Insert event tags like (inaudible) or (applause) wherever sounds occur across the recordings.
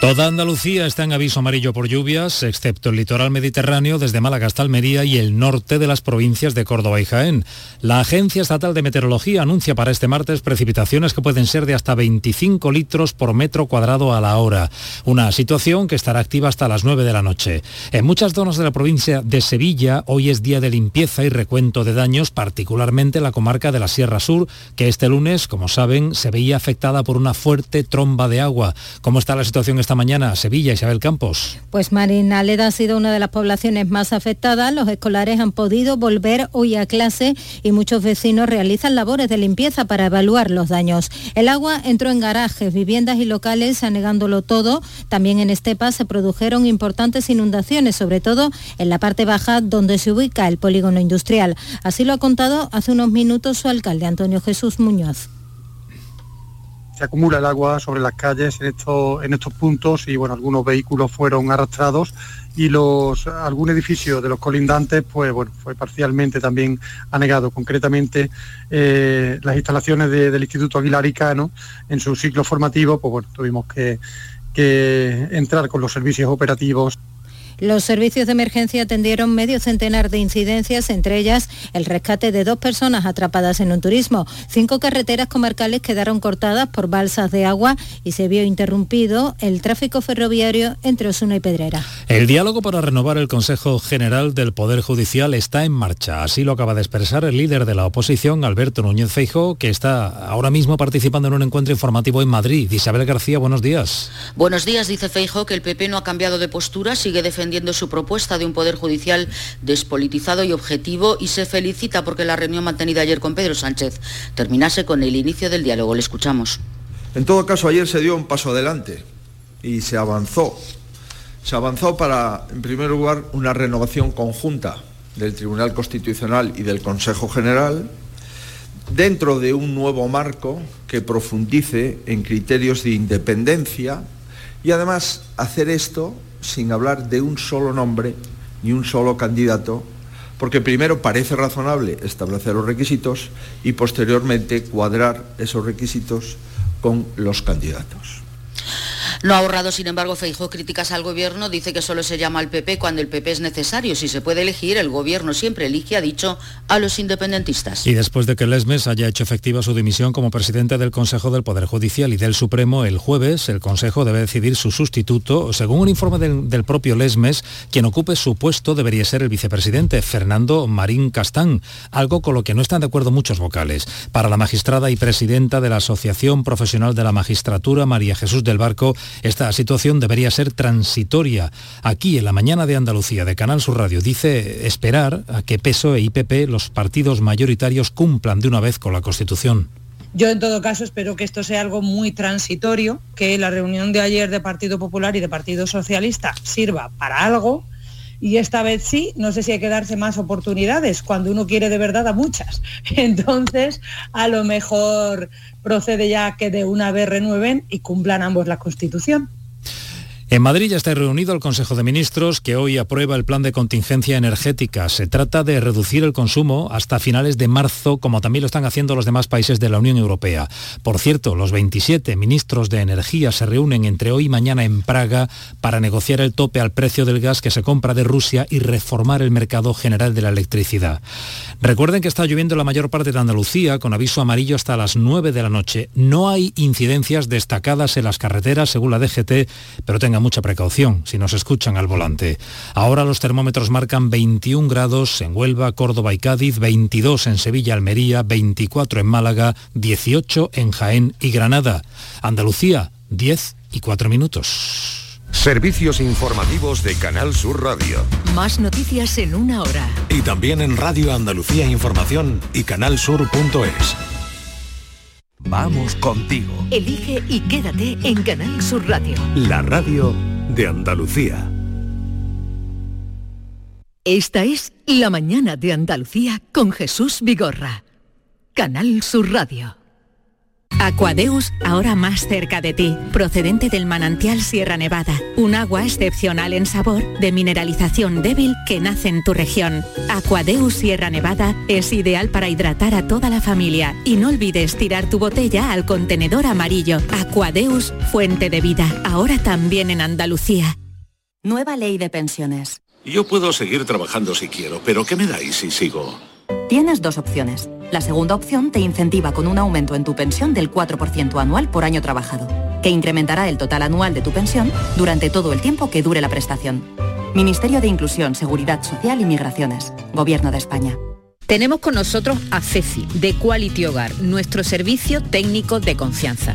Toda Andalucía está en aviso amarillo por lluvias, excepto el litoral mediterráneo desde Málaga hasta Almería y el norte de las provincias de Córdoba y Jaén. La Agencia Estatal de Meteorología anuncia para este martes precipitaciones que pueden ser de hasta 25 litros por metro cuadrado a la hora, una situación que estará activa hasta las 9 de la noche. En muchas zonas de la provincia de Sevilla hoy es día de limpieza y recuento de daños, particularmente la comarca de la Sierra Sur, que este lunes, como saben, se veía afectada por una fuerte tromba de agua. ¿Cómo está la situación esta mañana, Sevilla, Isabel Campos. Pues Marinaleda ha sido una de las poblaciones más afectadas. Los escolares han podido volver hoy a clase y muchos vecinos realizan labores de limpieza para evaluar los daños. El agua entró en garajes, viviendas y locales, anegándolo todo. También en Estepa se produjeron importantes inundaciones, sobre todo en la parte baja donde se ubica el polígono industrial. Así lo ha contado hace unos minutos su alcalde, Antonio Jesús Muñoz se acumula el agua sobre las calles en estos, en estos puntos y bueno, algunos vehículos fueron arrastrados y los, algún edificio de los colindantes pues bueno, fue parcialmente también anegado. Concretamente eh, las instalaciones del Instituto Aguilaricano en su ciclo formativo, pues tuvimos que entrar con los servicios operativos los servicios de emergencia atendieron medio centenar de incidencias, entre ellas el rescate de dos personas atrapadas en un turismo. Cinco carreteras comarcales quedaron cortadas por balsas de agua y se vio interrumpido el tráfico ferroviario entre Osuna y Pedrera. El diálogo para renovar el Consejo General del Poder Judicial está en marcha. Así lo acaba de expresar el líder de la oposición, Alberto Núñez Feijo, que está ahora mismo participando en un encuentro informativo en Madrid. Isabel García, buenos días. Buenos días, dice Feijo, que el PP no ha cambiado de postura, sigue defendiendo su propuesta de un Poder Judicial despolitizado y objetivo y se felicita porque la reunión mantenida ayer con Pedro Sánchez terminase con el inicio del diálogo. Le escuchamos. En todo caso, ayer se dio un paso adelante y se avanzó. Se avanzó para, en primer lugar, una renovación conjunta del Tribunal Constitucional y del Consejo General dentro de un nuevo marco que profundice en criterios de independencia y además hacer esto sin hablar de un solo nombre ni un solo candidato, porque primero parece razonable establecer los requisitos y posteriormente cuadrar esos requisitos con los candidatos. No ha ahorrado, sin embargo, Feijó críticas al gobierno, dice que solo se llama al PP cuando el PP es necesario. Si se puede elegir, el gobierno siempre elige, ha dicho, a los independentistas. Y después de que Lesmes haya hecho efectiva su dimisión como presidente del Consejo del Poder Judicial y del Supremo, el jueves el Consejo debe decidir su sustituto. Según un informe del, del propio Lesmes, quien ocupe su puesto debería ser el vicepresidente, Fernando Marín Castán, algo con lo que no están de acuerdo muchos vocales. Para la magistrada y presidenta de la Asociación Profesional de la Magistratura, María Jesús del Barco, esta situación debería ser transitoria. Aquí, en la mañana de Andalucía, de Canal Sur Radio, dice esperar a que PSOE y PP, los partidos mayoritarios, cumplan de una vez con la Constitución. Yo en todo caso espero que esto sea algo muy transitorio, que la reunión de ayer de Partido Popular y de Partido Socialista sirva para algo y esta vez sí, no sé si hay que darse más oportunidades, cuando uno quiere de verdad a muchas. (laughs) Entonces, a lo mejor procede ya que de una vez renueven y cumplan ambos la Constitución. En Madrid ya está reunido el Consejo de Ministros que hoy aprueba el plan de contingencia energética. Se trata de reducir el consumo hasta finales de marzo, como también lo están haciendo los demás países de la Unión Europea. Por cierto, los 27 ministros de Energía se reúnen entre hoy y mañana en Praga para negociar el tope al precio del gas que se compra de Rusia y reformar el mercado general de la electricidad. Recuerden que está lloviendo en la mayor parte de Andalucía con aviso amarillo hasta las 9 de la noche. No hay incidencias destacadas en las carreteras según la DGT, pero tengan mucha precaución si nos escuchan al volante. Ahora los termómetros marcan 21 grados en Huelva, Córdoba y Cádiz, 22 en Sevilla, Almería, 24 en Málaga, 18 en Jaén y Granada. Andalucía, 10 y 4 minutos. Servicios informativos de Canal Sur Radio. Más noticias en una hora. Y también en Radio Andalucía Información y canalsur.es. Vamos contigo. Elige y quédate en Canal Sur Radio. La radio de Andalucía. Esta es La mañana de Andalucía con Jesús Vigorra. Canal Sur Radio. Aquadeus, ahora más cerca de ti, procedente del manantial Sierra Nevada, un agua excepcional en sabor, de mineralización débil que nace en tu región. Aquadeus Sierra Nevada es ideal para hidratar a toda la familia y no olvides tirar tu botella al contenedor amarillo. Aquadeus, fuente de vida, ahora también en Andalucía. Nueva ley de pensiones. Yo puedo seguir trabajando si quiero, pero ¿qué me dais si sigo? Tienes dos opciones. La segunda opción te incentiva con un aumento en tu pensión del 4% anual por año trabajado, que incrementará el total anual de tu pensión durante todo el tiempo que dure la prestación. Ministerio de Inclusión, Seguridad Social y Migraciones. Gobierno de España. Tenemos con nosotros a Ceci, de Quality Hogar, nuestro servicio técnico de confianza.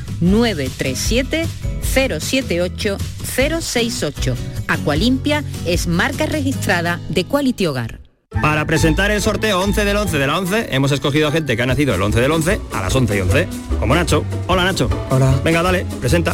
937 078 068. Aqualimpia es marca registrada de Quality Hogar. Para presentar el sorteo 11 del 11 de la 11, hemos escogido a gente que ha nacido el 11 del 11 a las 11 y 11. Como Nacho. Hola Nacho. Hola. Venga, dale, presenta.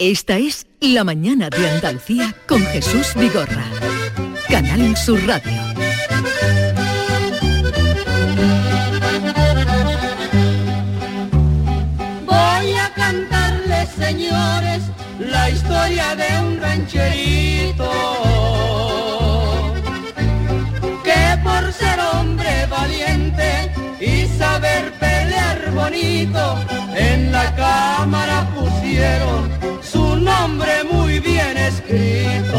Esta es La mañana de Andalucía con Jesús Vigorra. Canal Sur Radio. Voy a cantarles, señores, la historia de un rancherito que por ser hombre valiente y saber pelear bonito en la cámara pusieron nombre muy bien escrito.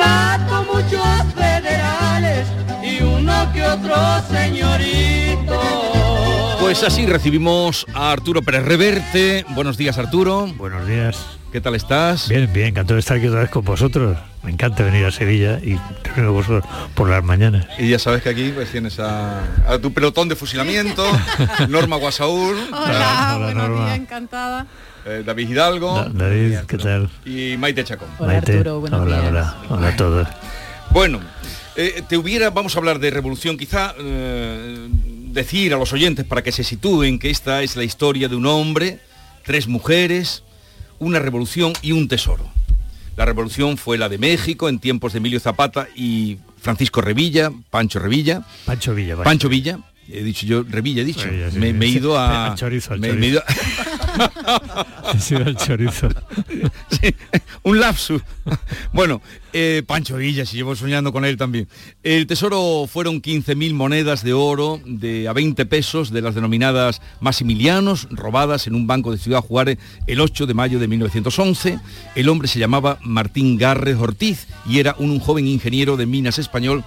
Mato muchos federales y uno que otro señorito. Pues así recibimos a Arturo Pérez Reverte. Buenos días, Arturo. Buenos días. ¿Qué tal estás? Bien, bien, encantado de estar aquí otra vez con vosotros. Me encanta venir a Sevilla y reunirme vosotros por las mañanas. Y ya sabes que aquí pues tienes a, a tu pelotón de fusilamiento, (laughs) Norma Guasaúr, Hola, buenos Norma. días, encantada. eh, David Hidalgo Da- David, ¿qué tal? y Maite Chacón. Hola, Maite. Arturo, buenos hola, días. hola, hola a todos. Bueno, eh, te hubiera, vamos a hablar de revolución, quizá eh, decir a los oyentes para que se sitúen que esta es la historia de un hombre, tres mujeres, una revolución y un tesoro. La revolución fue la de México en tiempos de Emilio Zapata y Francisco Revilla, Pancho Revilla. Pancho Villa. Pancho Villa. He dicho yo, Revilla he dicho. Revilla, sí, me, sí, me he sí. ido a... Chorizo, al me- me he ido- (laughs) He sido el chorizo. (laughs) Sí, un lapsus. Bueno, eh, Pancho Villa, si llevo soñando con él también. El tesoro fueron 15.000 monedas de oro de a 20 pesos de las denominadas Maximilianos, robadas en un banco de Ciudad Juárez el 8 de mayo de 1911. El hombre se llamaba Martín Garres Ortiz y era un, un joven ingeniero de minas español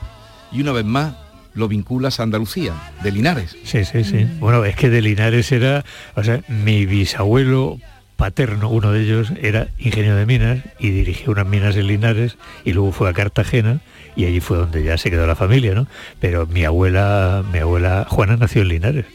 y una vez más lo vinculas a Andalucía, de Linares. Sí, sí, sí. Bueno, es que de Linares era, o sea, mi bisabuelo paterno, uno de ellos, era ingeniero de minas y dirigió unas minas en Linares y luego fue a Cartagena y allí fue donde ya se quedó la familia, ¿no? Pero mi abuela, mi abuela Juana nació en Linares,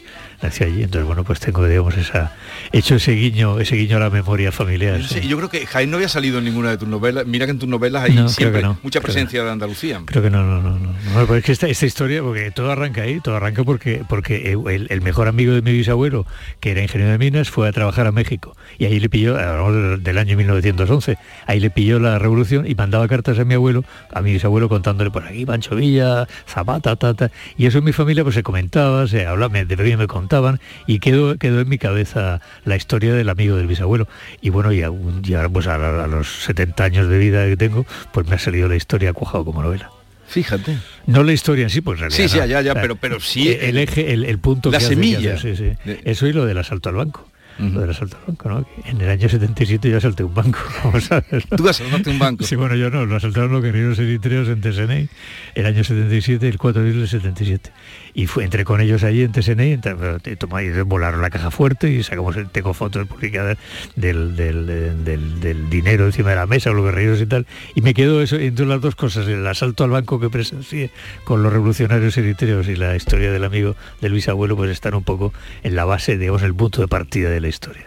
nació allí, entonces bueno, pues tengo, digamos, esa, hecho ese guiño, ese guiño a la memoria familiar. Sí. yo creo que Jaén no había salido en ninguna de tus novelas. Mira que en tus novelas hay No, siempre no, mucha presencia de Andalucía. Creo que no, no, no, no. no es que esta, esta historia, porque todo arranca ahí, todo arranca porque, porque el, el mejor amigo de mi bisabuelo, que era ingeniero de minas, fue a trabajar a México. Y ahí le pilló, hablamos del, año 1911, ahí le pilló la revolución y mandaba cartas a mi abuelo, a mi bisabuelo contándole por aquí, Pancho Villa, Zapata, tata. Y eso en mi familia pues se comentaba, se hablaba, me, de pequeño me contaban y quedó, quedó en mi cabeza la historia del amigo del bisabuelo. Y bueno, y, aún- y ahora pues a, a los 70 años de vida que tengo, pues me ha salido la historia cuajado como novela. Fíjate. No la historia en sí, pues en realidad. Sí, sí, no. ya, ya, pero- pero sí El, el eje, el, el punto la que semilla. hace, sí, sí. De- Eso y lo del asalto al banco. Lo del asalto al banco, ¿no? Que En el año 77 yo asalté un banco. (laughs) Vamos a ver, ¿no? Tú asaltaste un banco. Sí, bueno, yo no, lo asaltaron los guerreros eritreos en Tesenei, el año 77, el 4 de abril del 77. Y fue, entré con ellos allí en toma- y volaron la caja fuerte y sacamos, tengo fotos publicadas del, del, dinero encima de la mesa, los guerreros y tal. Y me quedó eso entre las dos cosas, el asalto al banco que presencié con los revolucionarios eritreos y la historia del amigo del bisabuelo, pues están un poco en la base, digamos, el punto de partida de la historia.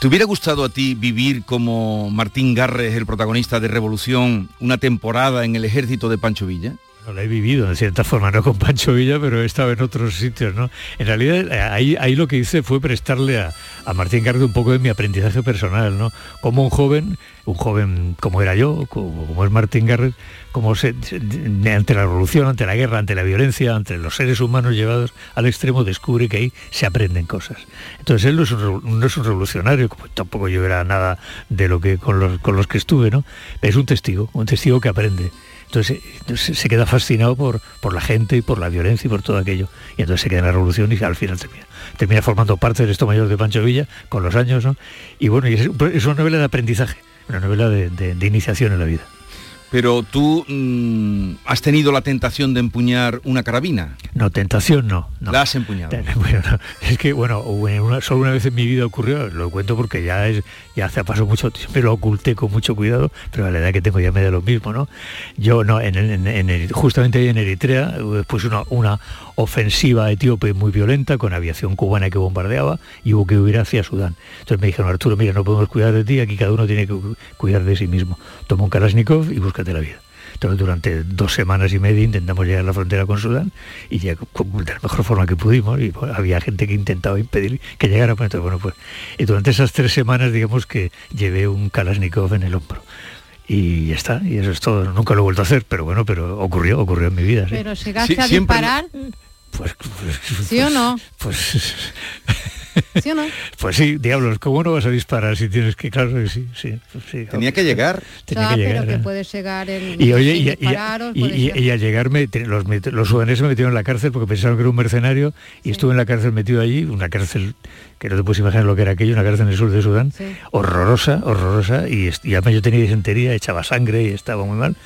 ¿Te hubiera gustado a ti vivir como Martín Garres, el protagonista de Revolución, una temporada en el ejército de Pancho Villa? La he vivido de cierta forma, no con Pancho Villa, pero he estado en otros sitios, ¿no? En realidad eh, ahí, ahí lo que hice fue prestarle a, a Martín Garde un poco de mi aprendizaje personal, ¿no? Como un joven, un joven como era yo, como, es Martín Garret, como ante la revolución, ante la guerra, ante la violencia, ante los seres humanos llevados al extremo, descubre que ahí se aprenden cosas. Entonces él no es un, no es un revolucionario, tampoco yo era nada de lo que con los, con los que estuve, ¿no? Es un testigo, un testigo que aprende. Entonces, eh, se queda fascinado por, por la gente y por la violencia y por todo aquello. Y entonces se queda en la revolución y al final termina, termina formando parte del esto mayor de Pancho Villa con los años, ¿no? Y bueno, es, una novela de aprendizaje, una novela de- de iniciación en la vida. Pero tú mm, has tenido la tentación de empuñar una carabina. No, tentación no. no. La has empuñado. (laughs) Bueno, no, es que bueno, una- solo una vez en mi vida ocurrió, lo cuento porque ya es, ya hace pasó mucho, siempre lo oculté con mucho cuidado, pero a la edad que tengo ya me da lo mismo, ¿no? Yo no, en, en- en justamente ahí en Eritrea, eh, pues una, una ofensiva etíope muy violenta con aviación cubana que bombardeaba y hubo que huir hacia Sudán. Entonces me dijeron, Arturo, mira, no podemos cuidar de ti, aquí cada uno tiene que cu- cuidar de sí mismo. Toma un Kalashnikov y búscate la vida. Entonces durante dos semanas y media intentamos llegar a la frontera con Sudán y ya con- de la mejor forma que pudimos y bueno, había gente que intentaba impedir que llegara. pues, entonces, bueno, pues, y durante esas tres semanas digamos que llevé un Kalashnikov en el hombro. Y ya está, y eso es todo. Nunca lo he vuelto a hacer, pero bueno, pero ocurrió, ocurrió en mi vida. sí. Pero llegaste Sí, a siempre- disparar, Pues, pues, ¿sí o no? pues (laughs) ¿Sí o no? Pues sí, diablos, ¿cómo no vas a disparar si tienes que, claro que sí, sí, pues sí Tenía que llegar. Tenía que llegar. Pero que puedes llegar en, y oye, y, y, y, al llegarme, los, los sudaneses me metieron en la cárcel porque pensaron que era un mercenario y estuve en la cárcel metido allí, una cárcel que no te puedes imaginar lo que era aquello, una cárcel en el sur de Sudán, horrorosa, horrorosa, y, y además yo tenía disentería, echaba sangre y estaba muy mal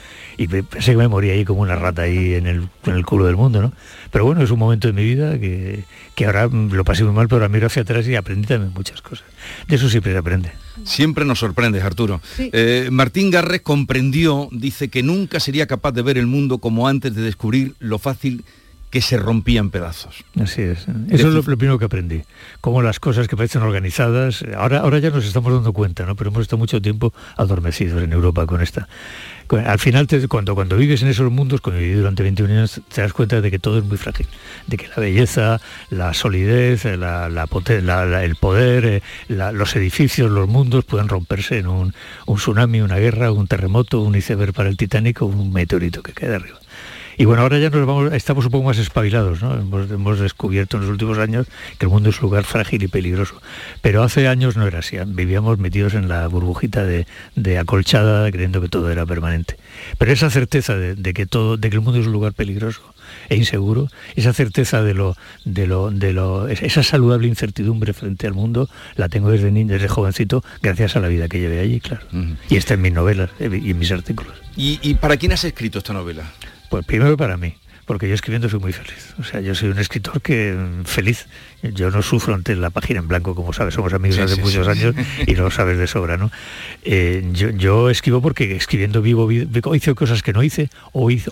y pensé que me moría ahí como una rata ahí en el, en el culo del mundo, ¿no? Pero bueno, es un momento de mi vida que, que ahora lo pasé muy mal, pero ahora miro hacia atrás y aprendí también muchas cosas. De eso siempre se aprende. Siempre nos sorprendes, Arturo. Eh, Martín Garres comprendió, dice que nunca sería capaz de ver el mundo como antes de descubrir lo fácil que se rompían pedazos. Así es. Eso es lo, primero que aprendí. Como las cosas que parecen organizadas, ahora, ahora ya nos estamos dando cuenta, ¿no? Pero hemos estado mucho tiempo adormecidos en Europa con esta al final, cuando, cuando vives en esos mundos, cuando viví durante 21 años, te das cuenta de que todo es muy frágil, de que la belleza, la solidez, la, el poder, eh, los edificios, los mundos pueden romperse en un, un, tsunami, una guerra, un terremoto, un iceberg para el Titanic o un meteorito que cae arriba. Y bueno, ahora ya nos vamos, estamos un poco más espabilados, ¿no? Hemos, descubierto en los últimos años que el mundo es un lugar frágil y peligroso. Pero hace años no era así, vivíamos metidos en la burbujita de, acolchada, creyendo que todo era permanente. Pero esa certeza de, que todo, de que el mundo es un lugar peligroso e inseguro, esa certeza de lo, de lo, de lo, esa saludable incertidumbre frente al mundo, la tengo desde niño, desde jovencito, gracias a la vida que llevé allí, claro. Y está en mis novelas eh, y en mis artículos. ¿Y, ¿Y para quién has escrito esta novela? Pues primero para mí, porque yo escribiendo soy muy feliz. O sea, yo soy un escritor que mm, feliz. Yo no sufro ante la página en blanco, como sabes, somos amigos hace muchos años (laughs) y lo sabes de sobra, ¿no? Eh, yo, escribo porque escribiendo vivo, vivo, hice cosas que no hice, o, hice,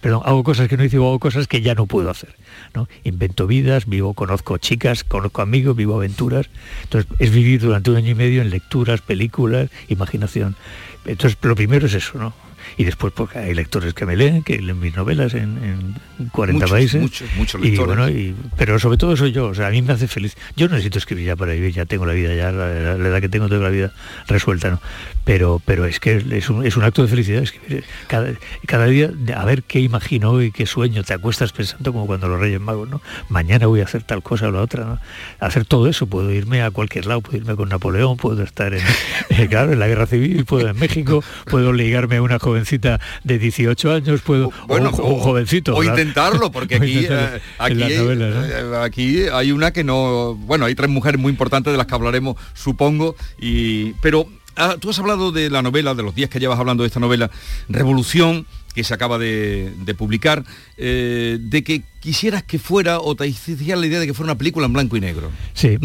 perdón, hago cosas que no hice o hago cosas que ya no puedo hacer. ¿no? Invento vidas, vivo, conozco chicas, conozco amigos, vivo aventuras. Entonces, es vivir durante un año y medio en lecturas, películas, imaginación. Entonces, lo primero es eso, ¿no? Y después porque hay lectores que me leen, que leen mis novelas en, 40 países. Muchos, muchos lectores. Y bueno, pero sobre todo soy yo, o sea, a mí me hace feliz. Yo no necesito escribir ya para vivir, ya tengo la vida, ya la, edad que tengo tengo la vida resuelta, ¿no? Pero, pero es que es un, es un acto de felicidad escribir cada, cada día a ver qué imagino y qué sueño, te acuestas pensando como cuando los Reyes Magos, ¿no? Mañana voy a hacer tal cosa o la otra, ¿no? Hacer todo eso, puedo irme a cualquier lado, puedo irme con Napoleón, puedo estar en, (laughs) eh, claro, en la guerra civil, puedo en México, puedo ligarme a una jovencita de 18 años, puedo, bueno, o, un jovencito. O intentarlo, porque (laughs) aquí, eh, aquí, eh, aquí hay una que no, bueno, hay tres mujeres muy importantes de las que hablaremos, supongo, y pero ah, tú has hablado de la novela, de los días que llevas hablando de esta novela, Revolución, que se acaba de, publicar, eh, de que quisieras que fuera o te hiciera la idea de que fuera una película en blanco y negro. Sí,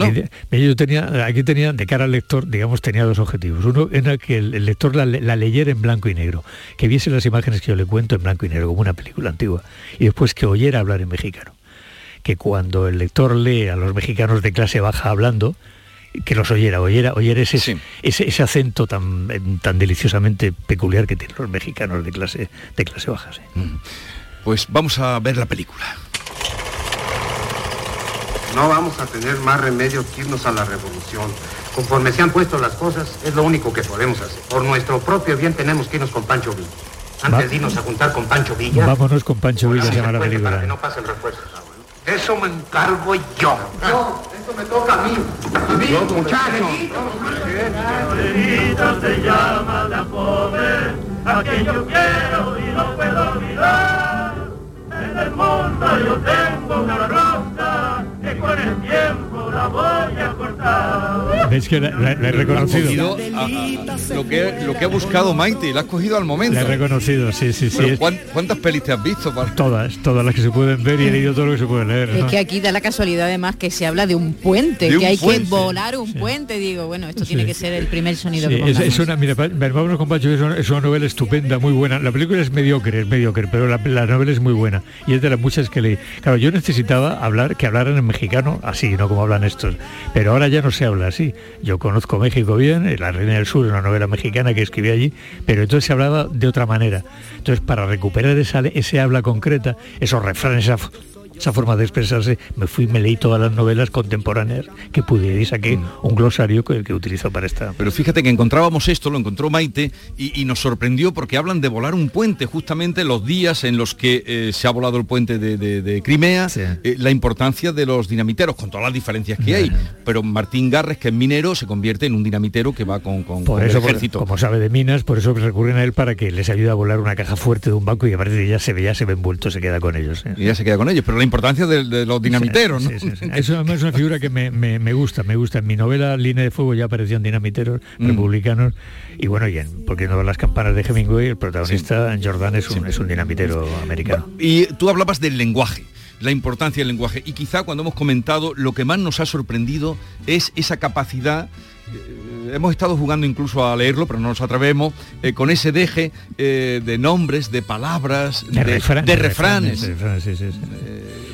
yo tenía, aquí tenía de cara al lector, digamos, tenía dos objetivos. Uno era que el, lector la, leyera en blanco y negro, que viese las imágenes que yo le cuento en blanco y negro, como una película antigua, y después que oyera hablar en mexicano. Que cuando el lector lee a los mexicanos de clase baja hablando, que los oyera, oyera, oyera ese, ese, acento tan, tan deliciosamente peculiar que tienen los mexicanos de clase, de clase baja. Mm. Pues vamos a ver la película. No vamos a tener más remedio que irnos a la revolución. Conforme se han puesto las cosas, es lo único que podemos hacer. Por nuestro propio bien tenemos que irnos con Pancho Villa. Antes de irnos a juntar con Pancho Villa. Vámonos con Pancho Villa, se llama la película. Para que no pase el refuerzo. Eso me encargo yo. Yo, esto me toca a mí. A mí, muchacho. se llama la joven, a quien yo quiero y no puedo olvidar. En el mundo yo tengo una rosa que con el tiempo la voy a cortar. ¿Ves que la, he reconocido? lo, que, lo que ha buscado Maite, la has cogido al momento. La he reconocido, sí, sí, sí. ¿Cuántas pelis te has visto? Todas, todas las que se pueden ver y he leído todo lo que se puede leer. Es que aquí da la casualidad además que se habla de un puente, que hay que volar un puente. Digo, bueno, esto tiene que ser el primer sonido que es, es, una, mira, vámonos con Pacho, es una, novela estupenda, muy buena. La película es mediocre, es mediocre, pero la, la novela es muy buena. Y es de las muchas que leí. Claro, yo necesitaba hablar, que hablaran en mexicano, así, no como hablan estos. Pero ahora ya no se habla así. Yo conozco México bien, La Reina del Sur, una novela mexicana que escribí allí, pero entonces se hablaba de otra manera. Entonces, para recuperar esa, ese habla concreta, esos refranes, esa forma de expresarse, me fui, me leí todas las novelas contemporáneas que pude y saqué un glosario que, que utilizo para esta. Pero fíjate que encontrábamos esto, lo encontró Maite, y, y nos sorprendió porque hablan de volar un puente, justamente los días en los que eh, se ha volado el puente de, de- de Crimea, eh, la importancia de los dinamiteros, con todas las diferencias que hay. Pero Martín Garres, que es minero, se convierte en un dinamitero que va con, con- Por con eso, el por- ejército. como sabe de minas, por eso recurren a él para que les ayude a volar una caja fuerte de un banco y a partir de ya se ve, ya se ve envuelto, se queda con ellos. ¿eh? Y ya se queda con ellos, pero la importancia de, de los dinamiteros, ¿no? Sí, sí, sí. (laughs) Eso es una figura que me, me- me gusta, me gusta. En mi novela Línea de Fuego ya aparecían dinamiteros Mm. republicanos y bueno, y en Porque no las campanas de Hemingway, el protagonista Jordan es un, es un dinamitero americano. Y tú hablabas del lenguaje, la importancia del lenguaje. Y quizá cuando hemos comentado, lo que más nos ha sorprendido es esa capacidad. Eh, hemos estado jugando incluso a leerlo, pero no nos atrevemos, eh, con ese deje eh, de nombres, de palabras, De, de refranes. de refranes, sí, sí, sí.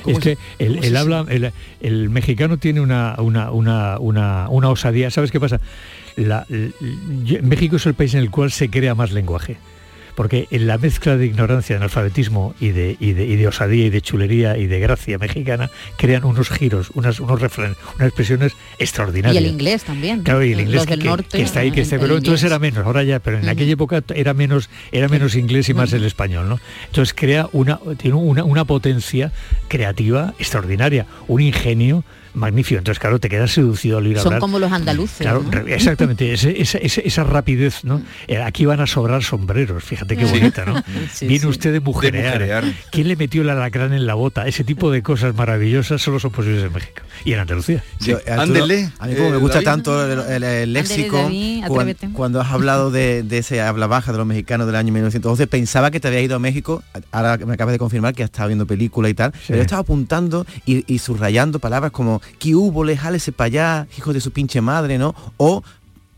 ¿cómo es que el, es habla, el, el mexicano tiene una, una, una, una, una osadía. ¿Sabes qué pasa? La- México es el país en el cual se crea más lenguaje. Porque en la mezcla de ignorancia, de analfabetismo y de, y, de, y de osadía y de chulería y de gracia mexicana crean unos giros, unas, unos refranes, unas expresiones Y extraordinarias. el inglés también. Claro, y el inglés del que, norte. que está ahí, que está, pero entonces era menos, ahora ya, pero en aquella época era menos, era menos inglés y más el español, ¿no? Entonces crea una, tiene una, una potencia creativa extraordinaria, un ingenio magnífico. Entonces, claro, te quedas seducido al oír Son hablar. como los andaluces. Claro, exactamente, ese- esa, rapidez, ¿no? Eh, aquí van a sobrar sombreros, fíjate qué Sí. bonita, ¿no? (laughs) Sí, Viene sí. usted de mujerear. mujerear. ¿Quién le metió el alacrán en la bota? Ese tipo de cosas maravillosas solo son posibles en México y en Andalucía. Yo, Arturo, a mí como me gusta tanto el, el- el léxico, David, cuando, has hablado de, de ese habla baja de los mexicanos del año 1911, pensaba que te había ido a México, ahora me acabas de confirmar que has estado viendo película y tal, pero yo estaba apuntando y, y subrayando palabras como que hubo, le jálese para allá, hijo de su pinche madre, ¿no? O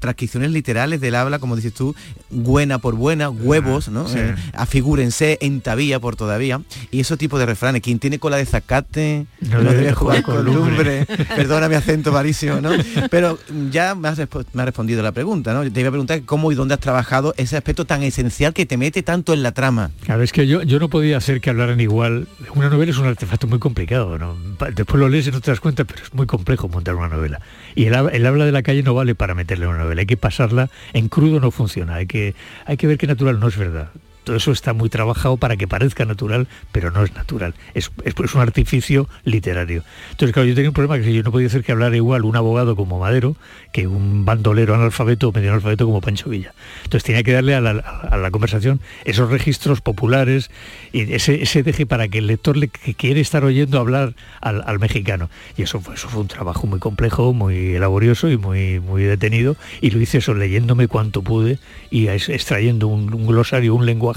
transcripciones literales del habla, como dices tú, buena por buena, huevos, ¿no? sí. Eh, afigúrense, entavía por todavía. Y esos tipos de refranes, quien tiene cola de zacate, No no, debe jugar jugar con con lumbre. (laughs) Perdona mi acento malísimo, ¿no? Pero ya me has, me has respondido la pregunta, ¿no? Te iba a preguntar cómo y dónde has trabajado ese aspecto tan esencial que te mete tanto en la trama. Claro, es que yo, yo no podía hacer que hablaran igual. Una novela es un artefacto muy complicado, ¿no? Después lo lees y no te das cuenta, pero es muy complejo montar una novela. Y el, el habla de la calle no vale para meterle una novela, hay que pasarla en crudo no funciona, hay que, hay que ver que natural no es verdad. Todo eso está muy trabajado para que parezca natural, pero no es natural. Es, es, un artificio literario. Entonces, claro, yo tenía un problema que yo no podía hacer que hablara igual un abogado como Madero que un bandolero analfabeto o medio analfabeto como Pancho Villa. Entonces tenía que darle a la, a la conversación esos registros populares y ese, ese deje para que el lector le, que quiere estar oyendo hablar al, al mexicano. Y eso fue, eso fue un trabajo muy complejo, muy laborioso y muy, muy detenido. Y lo hice eso leyéndome cuanto pude y extrayendo un glosario, un lenguaje,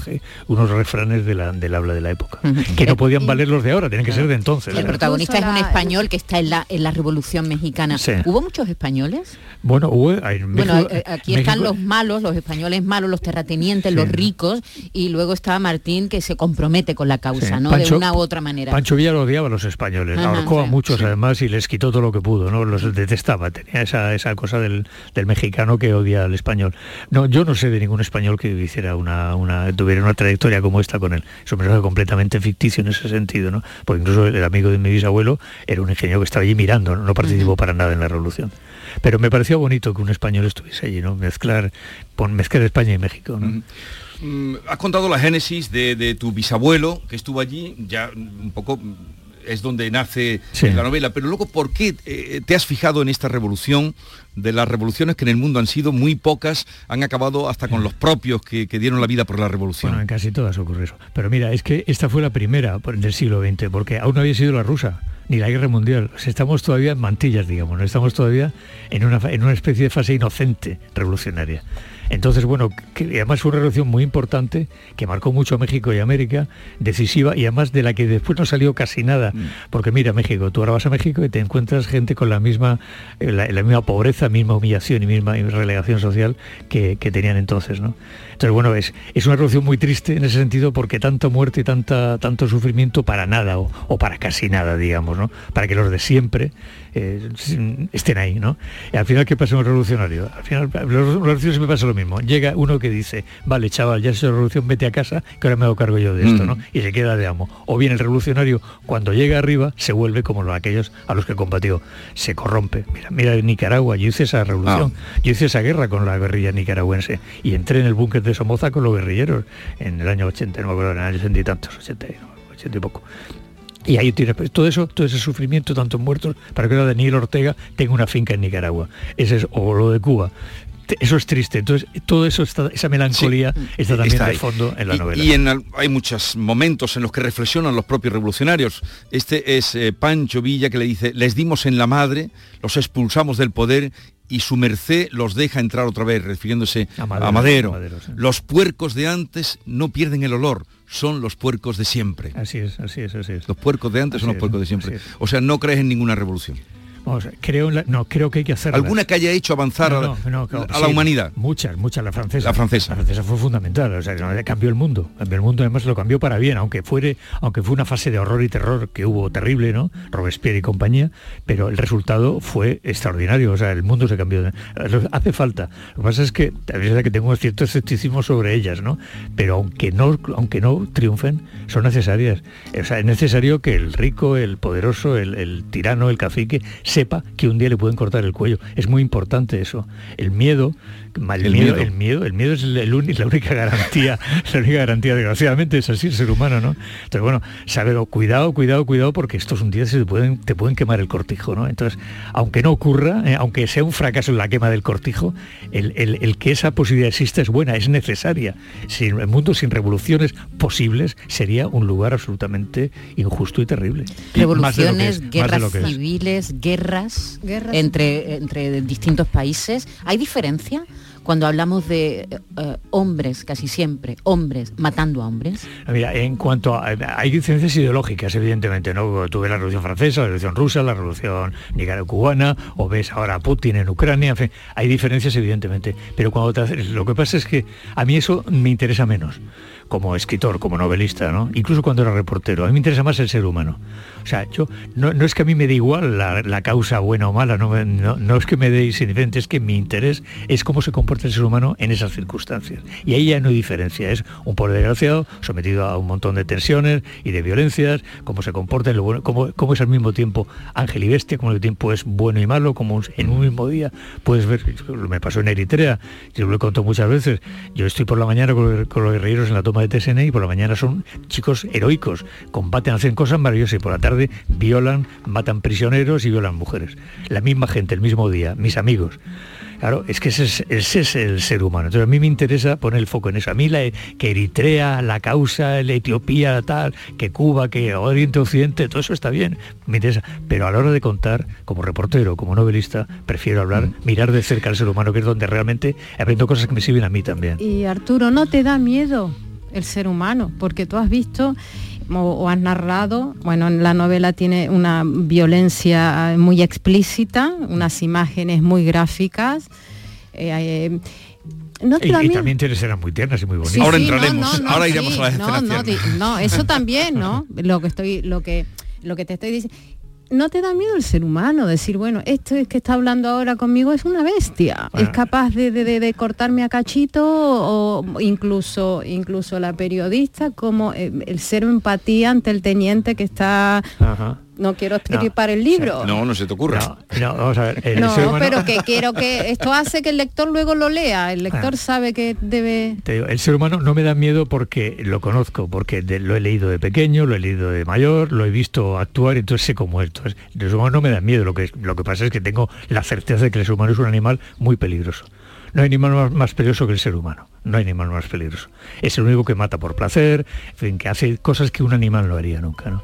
unos refranes de la, del habla de la época. Que no podían valer los de ahora, tenían que ser de entonces. El protagonista es un español que está en la, en la Revolución Mexicana. Sí. ¿Hubo muchos españoles? Bueno, hubo- en bueno, México- eh, aquí están los malos, los españoles malos, los terratenientes, Sí. los ricos, y luego está Martín que se compromete con la causa, Sí, ¿no? Pancho- de una u otra manera. Pancho Villa lo odiaba a los españoles, Ajá, ahorcó a sí. muchos además y les quitó todo lo que pudo, ¿no? Los detestaba, tenía esa, esa cosa del, del mexicano que odia al español. No, yo no sé de ningún español que hiciera una, una, tuviera una trayectoria como esta con él. Es un personaje completamente ficticio en ese sentido, ¿no? Porque incluso el amigo de mi bisabuelo era un ingeniero que estaba allí mirando, no, no participó para nada en la revolución. Pero me pareció bonito que un español estuviese allí, ¿no? Mezclar, pon- mezclar España y México, ¿no? Mm, has contado la génesis de, de tu bisabuelo que estuvo allí, ya un poco es donde nace Sí. la novela, pero luego, ¿por qué eh, te has fijado en esta revolución? De las revoluciones que en el mundo han sido muy pocas, han acabado hasta con los propios que, que dieron la vida por la revolución. Bueno, en casi todas ocurre eso. Pero mira, es que esta fue la primera del siglo XX, porque aún no había sido la rusa, ni la guerra mundial. O sea, estamos todavía en mantillas, digamos, ¿no? estamos todavía en una, en una especie de fase inocente revolucionaria. Entonces, bueno, que además fue una revolución muy importante que marcó mucho a México y América, decisiva y además de la que después no salió casi nada. Porque mira, México, tú ahora vas a México y te encuentras gente con la misma, eh, la, la misma pobreza, misma humillación y misma relegación social que, que tenían entonces, ¿no? Entonces, bueno, es, es una revolución muy triste en ese sentido porque tanta muerte y tanta, tanto sufrimiento para nada o, o para casi nada, digamos, ¿no? Para que los de siempre eh, estén ahí, ¿no? Y al final, ¿qué pasa en un revolucionario? Al final, los revolucionarios siempre pasa lo mismo. Llega uno que dice, vale, chaval, ya es la revolución, vete a casa, que ahora me hago cargo yo de esto, ¿no? Y se queda de amo. O bien el revolucionario, cuando llega arriba, se vuelve como los, aquellos a los que combatió. Se corrompe. Mira, mira en Nicaragua, yo hice esa revolución, yo hice esa guerra con la guerrilla nicaragüense y entré en el búnker de Somoza con los guerrilleros en el año 80, no me acuerdo, en el año 80 y tantos, 80, 80 y poco. Y ahí tienes todo eso, todo ese sufrimiento, tantos muertos, para que ahora Daniel Ortega tenga una finca en Nicaragua. Ese es, o lo de Cuba. Eso es triste. Entonces, todo eso, está, esa melancolía está también Está de fondo en la Y- novela. Y en hay muchos momentos en los que reflexionan los propios revolucionarios. Este es eh, Pancho Villa que le dice, les dimos en la madre, los expulsamos del poder y su merced los deja entrar otra vez, refiriéndose a Madero, Madero. a Madero, sí. Los puercos de antes no pierden el olor, son los puercos de siempre. Así es, así es, así es. Los puercos de antes son los puercos de siempre. O sea, no crees en ninguna revolución. Creo la- no, creo que hay que hacerla. ¿Alguna que haya hecho avanzar a, No, no, no, claro, a la sí, humanidad? Muchas, muchas, la francesa. La francesa. La francesa fue fundamental, o sea, cambió el mundo. Cambió el mundo, además lo cambió para bien, aunque fuere, aunque fue una fase de horror y terror que hubo terrible, ¿no? Robespierre y compañía, pero el resultado fue extraordinario, o sea, el mundo se cambió. Hace falta. Lo que pasa es que, es verdad que tengo cierto escepticismo sobre ellas, ¿no? Pero aunque no, aunque no triunfen, son necesarias. O sea, es necesario que el rico, el poderoso, el, el tirano, el cacique, sepa que un día le pueden cortar el cuello. Es muy importante eso. El miedo, el, El miedo, miedo. el miedo, el miedo es el- el la única garantía, (laughs) la única garantía, desgraciadamente, es así el ser humano, ¿no? Entonces, bueno, saber, cuidado, cuidado, cuidado, porque estos un día se te pueden, te pueden quemar el cortijo, ¿no? Entonces, aunque no ocurra, eh, aunque sea un fracaso en la quema del cortijo, el, el- el que esa posibilidad exista es buena, es necesaria. Sin el mundo sin revoluciones posibles sería un lugar absolutamente injusto y terrible. Más de lo que es, Revoluciones, guerras civiles, guerras, Guerras entre, entre distintos países. ¿Hay diferencia cuando hablamos de eh, hombres, casi siempre, hombres matando a hombres? Mira, en cuanto a... Hay diferencias ideológicas, evidentemente, ¿no? Tú ves la Revolución Francesa, la Revolución Rusa, la Revolución Nicaragua-Cubana, o ves ahora a Putin en Ucrania, en fin, hay diferencias, evidentemente. Pero cuando te Lo que pasa es que a mí eso me interesa menos, como escritor, como novelista, ¿no? Incluso cuando era reportero. A mí me interesa más el ser humano. O sea, yo... No, es que a mí me dé igual la, causa buena o mala, no, es que me dé indiferente, es que mi interés es cómo se comporta el ser humano en esas circunstancias. Y ahí ya no hay diferencia, es un pobre desgraciado sometido a un montón de tensiones y de violencias, cómo se comporta, cómo, cómo es al mismo tiempo ángel y bestia, como al tiempo es bueno y malo, como en un mismo día puedes ver, me pasó en Eritrea, yo lo he contado muchas veces, yo estoy por la mañana con, los- guerrilleros en la toma de TSN y por la mañana son chicos heroicos, combaten, hacen cosas maravillosas y por la tarde violan, matan prisioneros y violan mujeres. La misma gente, el mismo día, mis amigos. Claro, es que ese es, ese es el ser humano. Entonces a mí me interesa poner el foco en eso. A mí la, que Eritrea, la causa, la Etiopía, tal, que Cuba, que Oriente Occidente, todo eso está bien, me interesa. Pero a la hora de contar, como reportero, como novelista, prefiero hablar, mirar de cerca al ser humano, que es donde realmente aprendo cosas que me sirven a mí también. Y Arturo, ¿no te da miedo el ser humano? Porque tú has visto o, o has narrado, bueno, en la novela tiene una violencia eh, muy explícita, unas imágenes muy gráficas. eh, eh, ¿no Y, da y también tienes eran muy tiernas y muy bonitas. Sí, Ahora sí, entraremos, ahora iremos sí, a las no, escenas no, no, eso (laughs) también, ¿no? Lo que estoy, lo que, lo que te estoy diciendo. ¿No te da miedo el ser humano? Decir, bueno, esto es que está hablando ahora conmigo es una bestia. Bueno. Es capaz de, de- cortarme a cachito o incluso, incluso la periodista, como eh, el cero empatía ante el teniente que está... Ajá. No quiero estripar el libro. No, no se te ocurra. No, no, vamos a ver. el No, ser humano- pero que quiero que esto hace que el lector luego lo lea. El lector Ah. sabe que debe... Te digo, el ser humano no me da miedo porque lo conozco, porque de- lo he leído de pequeño, lo he leído de mayor, lo he visto actuar, entonces sé cómo es. Entonces, el ser humano no me da miedo, lo que, lo que pasa es que tengo la certeza de que el ser humano es un animal muy peligroso. No hay animal más, más peligroso que el ser humano, no hay animal más peligroso. Es el único que mata por placer, en fin, que hace cosas que un animal no haría nunca, ¿no?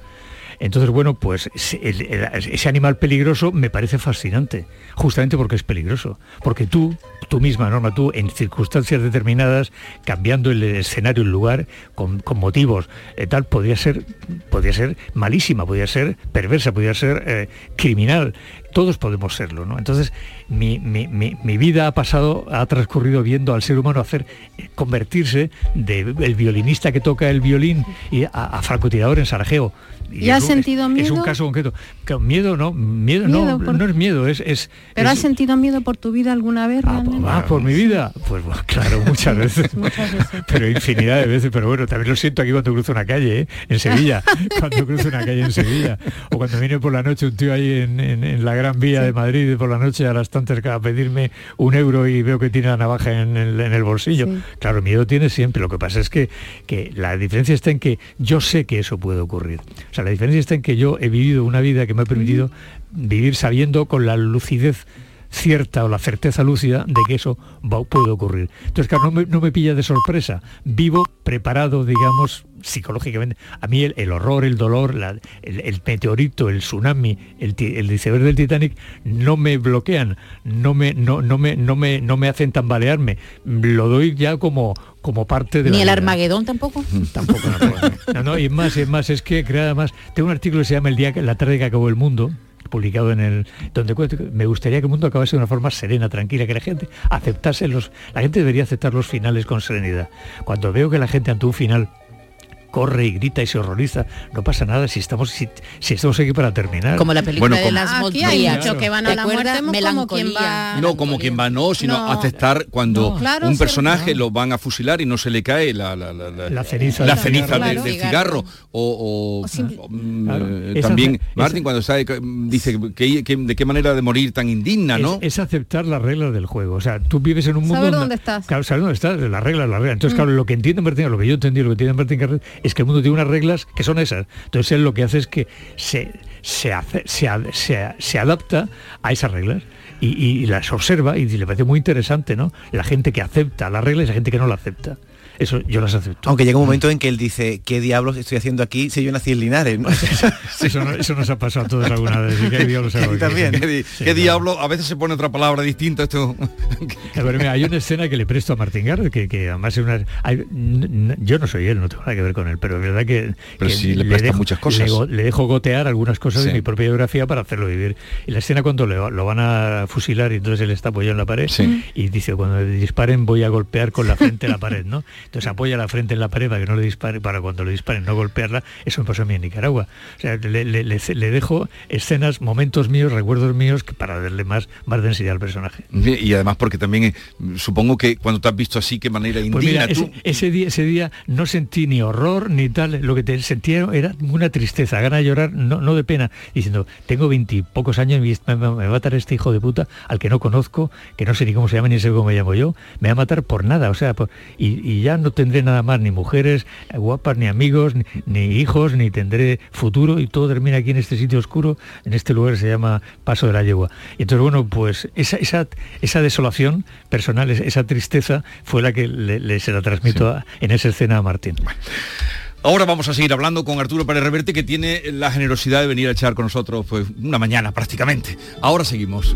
Entonces, bueno, pues ese animal peligroso me parece fascinante, justamente porque es peligroso. Porque tú, tú misma, Norma, tú, en circunstancias determinadas, cambiando el escenario, el lugar, con, con motivos, eh, tal, podría ser, podría ser malísima, podría ser perversa, podría ser eh, criminal. Todos podemos serlo, ¿no? Entonces, mi, mi- mi- mi vida ha pasado, ha transcurrido viendo al ser humano hacer, eh, convertirse del violinista que toca el violín y a, a francotirador en Sarajevo. ¿Y has es un- sentido es- Es un miedo? caso concreto. Que Miedo no, miedo, Miedo no, por- no es miedo, es... es ¿Pero es- has sentido miedo por tu vida alguna vez? realmente? Ah, por mi vida. Pues bueno, claro, (laughs) muchas veces. Muchas veces. Pero infinidad de veces. Pero bueno, también lo siento aquí cuando cruzo una calle, ¿eh? en Sevilla. (laughs) cuando cruzo una calle en Sevilla. O cuando viene por la noche un tío ahí en, en- en la Gran Vía de Madrid por la noche a las tantas a pedirme un euro y veo que tiene la navaja en el, en el bolsillo. Sí. Claro, miedo tiene siempre. Lo que pasa es que, que la diferencia está en que yo sé que eso puede ocurrir. O sea, la diferencia está en que yo he vivido una vida que me ha permitido vivir sabiendo con la lucidez cierta o la certeza lúcida de que eso va- puede ocurrir. Entonces, claro, no me, no me pilla de sorpresa. Vivo preparado, digamos, psicológicamente. A mí el, el horror, el dolor, la- el, el meteorito, el tsunami, el, el iceberg del Titanic no me bloquean, no me, no, no me, no me, no me hacen tambalearme. Lo doy ya como, como parte de Ni la el vida. Armagedón tampoco. Tampoco, no, no, y más, es más, es que crea además, tengo un artículo que se llama El día que la tarde que acabó el mundo publicado en el donde me gustaría que el mundo acabase de una forma serena, tranquila, que la gente aceptase los la gente debería aceptar los finales con serenidad. Cuando veo que la gente ante un final corre y grita y se horroriza, no pasa nada si estamos si, si estamos aquí para terminar. Como la película de las Aquí hay muchos que van a ¿Te la muerte como quien Melancolía. va... No como quien va, no, sino No. aceptar cuando No. Claro, un personaje lo van a fusilar y no se le cae la, la, la- la- La ceniza la del ceniza cigarro. del, Claro. del cigarro. O, o- o, mm, Claro. eh, Esa- también esa- Martin cuando sabe, que, dice que, que- de qué manera de morir tan indigna, ¿no? Es, es aceptar las reglas del juego. O sea, tú vives en un mundo... Saber donde- dónde estás. Claro, saber dónde estás, las reglas, las reglas. Entonces, Mm. claro, lo que entiende Martín, lo que yo entendí, lo que entiende Martín Carrera, es que el mundo tiene unas reglas que son esas. Entonces él lo que hace es que se, se, adapta a esas reglas. Y las observa y le parece muy interesante, ¿no? La gente que acepta las reglas y la gente que no la acepta. Eso yo las acepto. Aunque llega un momento en que él dice, ¿qué diablos estoy haciendo aquí si yo nací en Linares? ¿no? Eso, no- eso nos ha pasado a todos alguna vez. ¿y qué diablos (laughs) hago aquí? También. ¿Qué, di- Sí, qué claro. diablo? A veces se pone otra palabra distinta esto. A ver, mira, hay una escena que le presto a Martín Garro, que, que además es una... hay- yo no soy él, no tengo nada que ver con él, pero es verdad que... Pero que sí le presta muchas cosas. Le, dejo gotear algunas cosas Sí. de mi propia biografía para hacerlo vivir. Y la escena cuando le- lo van a fusilar y entonces él está apoyado en la pared Sí. y dice, cuando disparen voy a golpear con la frente la pared, ¿no? Entonces apoya la frente en la pared para que no le dispare, para cuando le disparen no golpearla. Eso me pasó a mí en Nicaragua. O sea, le, le- le- le dejo escenas, momentos míos, recuerdos míos, para darle más, más densidad al personaje. Y además porque también eh, supongo que cuando te has visto así, qué manera indigna Pues mira, tú. ese, ese día, ese día no sentí ni horror ni tal, lo que te sentía era una tristeza, gana de llorar, no, no de pena, diciendo, tengo veintipocos años y me, va a matar este hijo de puta al que no conozco, que no sé ni cómo se llama ni sé cómo me llamo yo, me va a matar por nada, o sea, por- y, y ya no tendré nada más, ni mujeres eh, guapas, ni amigos, ni, ni hijos, ni tendré futuro, y todo termina aquí en este sitio oscuro, en este lugar que se llama Paso de la Yegua. Y entonces, bueno, pues esa, esa, esa desolación personal, es- esa tristeza, fue la que le, le- se la transmito a- en esa escena a Martín. Ahora vamos a seguir hablando con Arturo Pérez Reverte, que tiene la generosidad de venir a echar con nosotros pues, una mañana prácticamente. Ahora seguimos.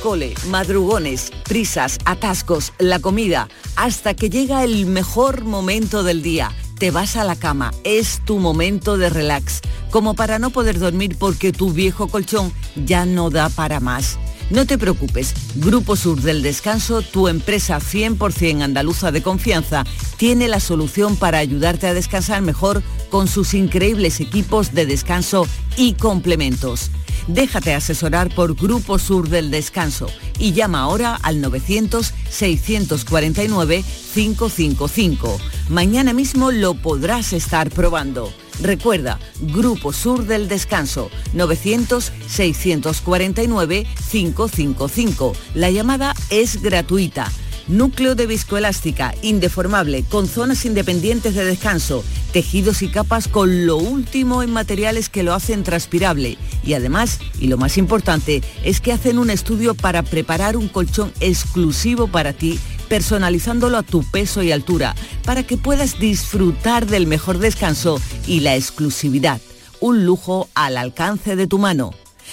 Cole, madrugones, prisas, atascos, la comida, hasta que llega el mejor momento del día. Te vas a la cama, es tu momento de relax, como para no poder dormir porque tu viejo colchón ya no da para más. No te preocupes, Grupo Sur del Descanso, tu empresa 100% andaluza de confianza, tiene la solución para ayudarte a descansar mejor con sus increíbles equipos de descanso y complementos. Déjate asesorar por Grupo Sur del Descanso y llama ahora al 900-649-555. Mañana mismo lo podrás estar probando. Recuerda, Grupo Sur del Descanso, 900-649-555. La llamada es gratuita. Núcleo de viscoelástica, indeformable, con zonas independientes de descanso, tejidos y capas con lo último en materiales que lo hacen transpirable. Y además, y lo más importante, es que hacen un estudio para preparar un colchón exclusivo para ti personalizándolo a tu peso y altura, para que puedas disfrutar del mejor descanso y la exclusividad. Un lujo al alcance de tu mano.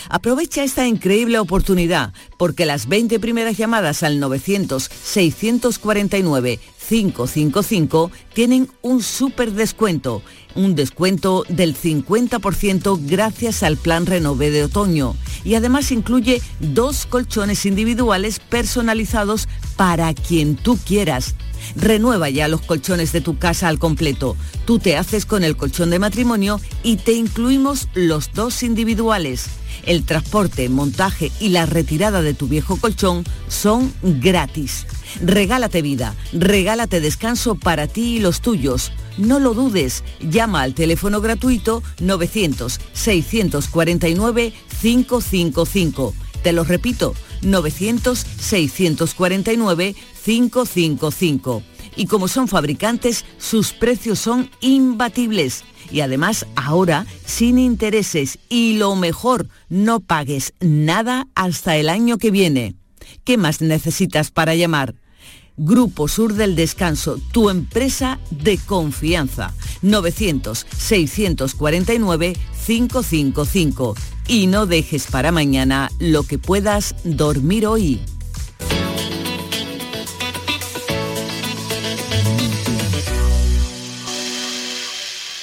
Aprovecha esta increíble oportunidad porque las 20 primeras llamadas al 900-649-555 tienen un súper descuento, un descuento del 50% gracias al plan Renové de otoño y además incluye dos colchones individuales personalizados para quien tú quieras. Renueva ya los colchones de tu casa al completo. Tú te haces con el colchón de matrimonio y te incluimos los dos individuales. El transporte, montaje y la retirada de tu viejo colchón son gratis. Regálate vida, regálate descanso para ti y los tuyos. No lo dudes, llama al teléfono gratuito 900-649-555. Te lo repito, 900-649-555. Y como son fabricantes, sus precios son imbatibles. Y además ahora sin intereses y lo mejor, no pagues nada hasta el año que viene. ¿Qué más necesitas para llamar? Grupo Sur del Descanso, tu empresa de confianza. 900-649-555. Y no dejes para mañana lo que puedas dormir hoy.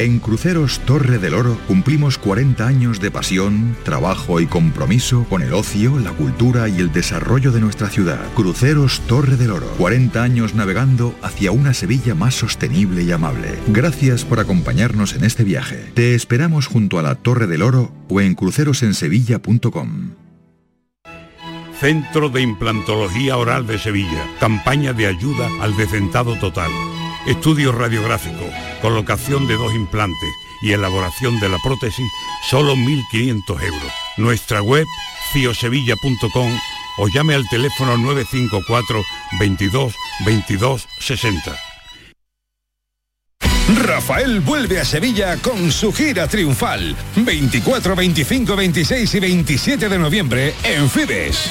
En Cruceros Torre del Oro cumplimos 40 años de pasión, trabajo y compromiso con el ocio, la cultura y el desarrollo de nuestra ciudad. Cruceros Torre del Oro. 40 años navegando hacia una Sevilla más sostenible y amable. Gracias por acompañarnos en este viaje. Te esperamos junto a la Torre del Oro o en crucerosensevilla.com. Centro de Implantología Oral de Sevilla. Campaña de ayuda al decentado total. Estudio radiográfico, colocación de dos implantes y elaboración de la prótesis, solo 1.500 euros. Nuestra web, ciosevilla.com o llame al teléfono 954 22 22 60. Rafael vuelve a Sevilla con su gira triunfal. 24, 25, 26 y 27 de noviembre en Fibes.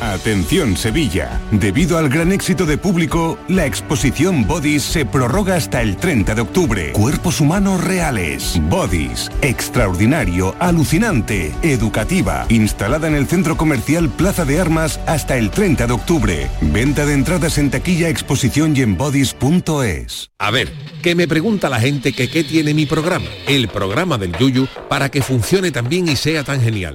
Atención Sevilla. Debido al gran éxito de público, la exposición Bodies se prorroga hasta el 30 de octubre. Cuerpos humanos reales. Bodies. Extraordinario, alucinante, educativa. Instalada en el centro comercial Plaza de Armas hasta el 30 de octubre. Venta de entradas en taquilla, exposición y en bodies.es. A ver, que me pregunta la gente que qué tiene mi programa, el programa del Yuyu, para que funcione tan bien y sea tan genial.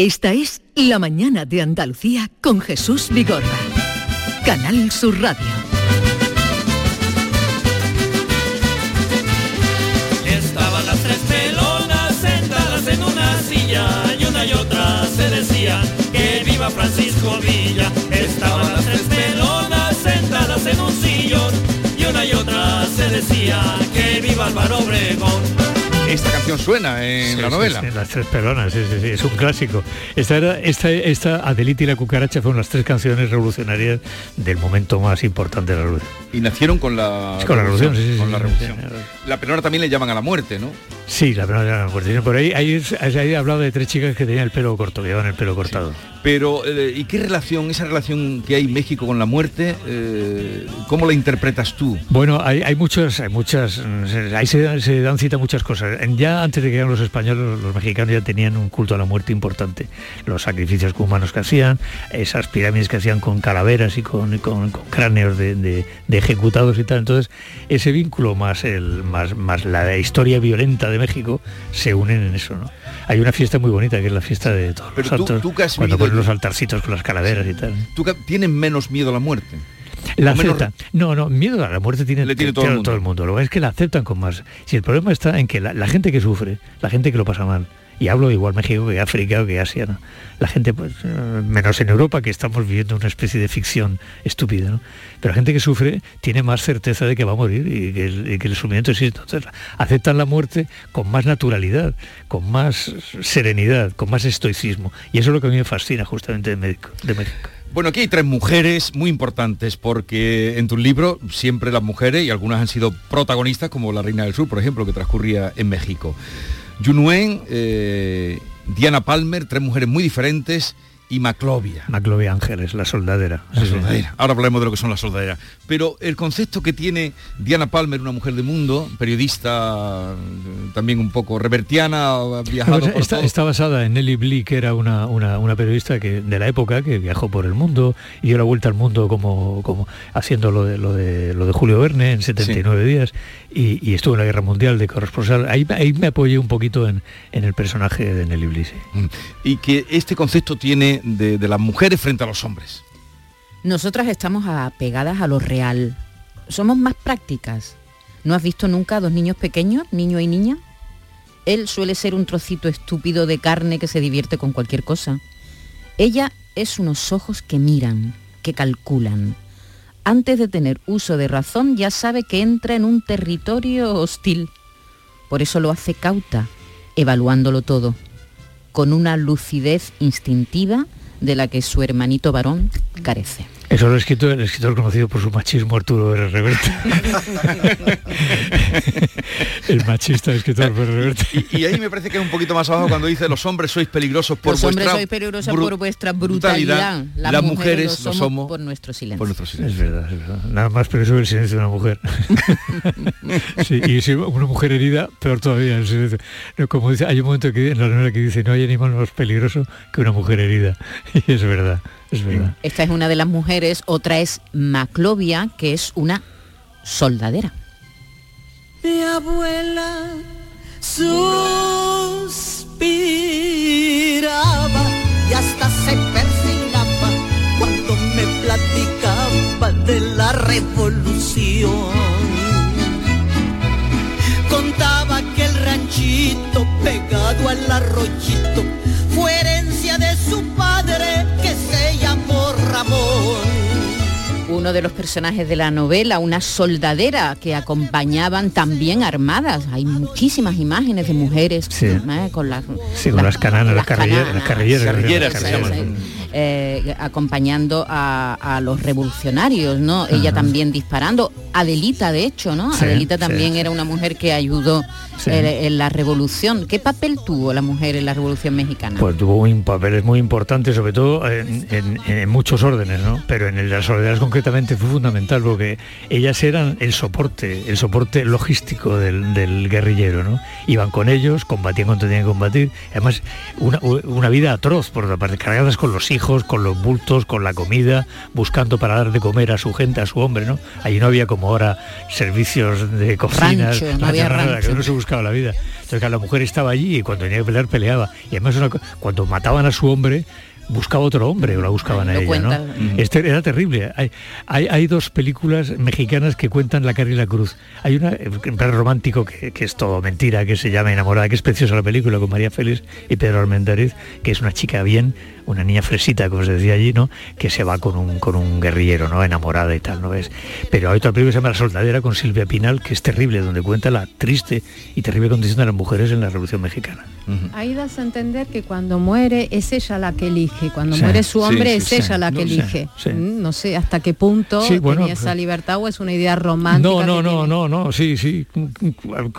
Esta es La mañana de Andalucía con Jesús Vigorra. Canal Sur Radio. Estaban las tres pelonas sentadas en una silla y una y otra se decían que viva Francisco Villa. Estaban las tres pelonas sentadas en un sillón y una y otra se decía que viva Álvaro Obregón. Esta canción suena en Sí, la novela. sí, las tres pelonas, sí, sí, sí, es un clásico. Esta, era, esta, esta Adelita y la cucaracha fueron las tres canciones revolucionarias del momento más importante de la revolución. Y nacieron con la, con la revolución, sí, sí, con la revolución. La pelona también le llaman a la muerte, ¿no? Sí, la primera fuerte. Por ahí, ahí, ahí he hablado de tres chicas que tenían el pelo corto, que llevaban el pelo cortado. Pero, eh, ¿y qué relación, esa relación que hay en México con la muerte, eh, cómo la interpretas tú? Bueno, hay, hay muchas, hay muchas, mm, ahí se, se dan cita muchas cosas. Ya antes de que llegaran los españoles, los, mexicanos ya tenían un culto a la muerte importante. Los sacrificios humanos que hacían, esas pirámides que hacían con calaveras y con, y con- con cráneos de, de- de ejecutados y tal. Entonces, ese vínculo más el, más, más la historia violenta de México se unen en eso, ¿no? Hay una fiesta muy bonita que es la fiesta de todos Pero los tú- tú cuando ponen los altarcitos con las calaveras y tal. ¿Tú tienes menos miedo a la muerte? La menos- aceptan. No, no, miedo a la muerte tiene, Le tiene todo el mundo. todo el mundo. Lo que es que la aceptan con más. Si el problema está en que la, la gente que sufre, la gente que lo pasa mal, y hablo igual México que África o que Asia, ¿no? la gente, pues, eh, menos en Europa, que estamos viviendo una especie de ficción estúpida, ¿no? pero la gente que sufre tiene más certeza de que va a morir y que el, y que el sufrimiento existe. Entonces, aceptan la muerte con más naturalidad, con más serenidad, con más estoicismo. Y eso es lo que a mí me fascina justamente de México. De México. Bueno, aquí hay tres mujeres muy importantes porque en tu libro siempre las mujeres y algunas han sido protagonistas como la Reina del Sur, por ejemplo, que transcurría en México. Yunuen, eh, Diana Palmer, tres mujeres muy diferentes y Maclovia. Maclovia Ángeles, la soldadera. La Sí, sí. soldadera. Ahora hablaremos de lo que son las soldaderas. Pero el concepto que tiene Diana Palmer, una mujer de mundo, periodista eh, también un poco revertiana, viajado por está, todo. está basada en Nelly Bly, que era una, una, una periodista que, de la época que viajó por el mundo y dio la vuelta al mundo como, como haciendo lo de, lo, de, lo de Julio Verne en 79 días y, y estuvo en la Guerra Mundial de corresponsal. Ahí, ahí me apoyé un poquito en, en el personaje de Nelly Bly. sí. Y que este concepto tiene de, las mujeres frente a los hombres. Nosotras estamos apegadas a lo real. Somos más prácticas. ¿No has visto nunca a dos niños pequeños, niño y niña? Él suele ser un trocito estúpido de carne que se divierte con cualquier cosa. Ella es unos ojos que miran, que calculan. Antes de tener uso de razón ya sabe que entra en un territorio hostil. Por eso lo hace cauta, evaluándolo todo, con una lucidez instintiva de la que su hermanito varón carece. Eso lo ha escrito el escritor conocido por su machismo Arturo R. Reverte. (laughs) el machista escritor R. Reverte. Y ahí me parece que es un poquito más abajo cuando dice los hombres sois peligrosos por Los hombres vuestra sois peligrosos por vuestra brutalidad. Las, mujeres, lo lo somos por nuestro silencio. por nuestro silencio. Es verdad, es verdad. Nada más pero eso es el silencio de una mujer. (laughs) sí, y si una mujer herida, peor todavía el silencio. Como dice, hay un momento que en la novela que dice no hay animal más peligroso que una mujer herida. (laughs) Y es verdad, es verdad. Esta es una de las mujeres, otra es Maclovia, que es una soldadera. Mi abuela suspiraba y hasta se persignaba cuando me platicaba de la revolución. Contaba que el ranchito pegado al arroyito amor. Uno de los personajes de la novela, una soldadera que acompañaban también armadas. Hay muchísimas imágenes de mujeres Sí. ¿eh? con las, Sí, con las cananas, las carrilleras, las eh, acompañando a, a los revolucionarios, ¿no? Ella también disparando. Adelita, de hecho, ¿no? Sí, Adelita sí. también era una mujer que ayudó Sí. eh, en la revolución. ¿Qué papel tuvo la mujer en la revolución mexicana? Pues tuvo un papel muy importante, sobre todo en, en- en muchos órdenes, ¿no? Pero en el de las soldaderas fue fundamental porque ellas eran el soporte, el soporte logístico del, del guerrillero, ¿no? Iban con ellos, combatían cuando tenían que combatir. Además, una, una vida atroz, por otra parte, cargadas con los hijos, con los bultos, con la comida, buscando para dar de comer a su gente, a su hombre, ¿no? Allí no había como ahora servicios de cocina, Rancho, no había rancho. que uno se buscaba la vida. Entonces la mujer estaba allí y cuando tenía que pelear, peleaba. Y además una cuando mataban a su hombre, buscaba otro hombre o la buscaban Ay, a ella, ¿no? cuenta. Este era terrible. Hay, hay, hay dos películas mexicanas que cuentan la cara y la cruz. Hay una eh, en plan romántico que, que es todo mentira, que se llama Enamorada, que es preciosa la película con María Félix y Pedro Armendáriz, que es una chica bien, una niña fresita, como se decía allí, ¿no? Que se va con un, con un guerrillero, ¿no? Enamorada y tal, ¿no ves? Pero hay otra película que se llama La Soldadera con Silvia Pinal, que es terrible, donde cuenta la triste y terrible condición de las mujeres en la Revolución Mexicana. Ahí das a entender que cuando muere es ella la que elige, cuando Sí. muere su hombre sí, es sí. ella la que No, elige. sí. Mm, No sé hasta qué punto Sí, bueno, tenía esa libertad o es una idea romántica. No, no, no, tiene. no, no, sí, sí.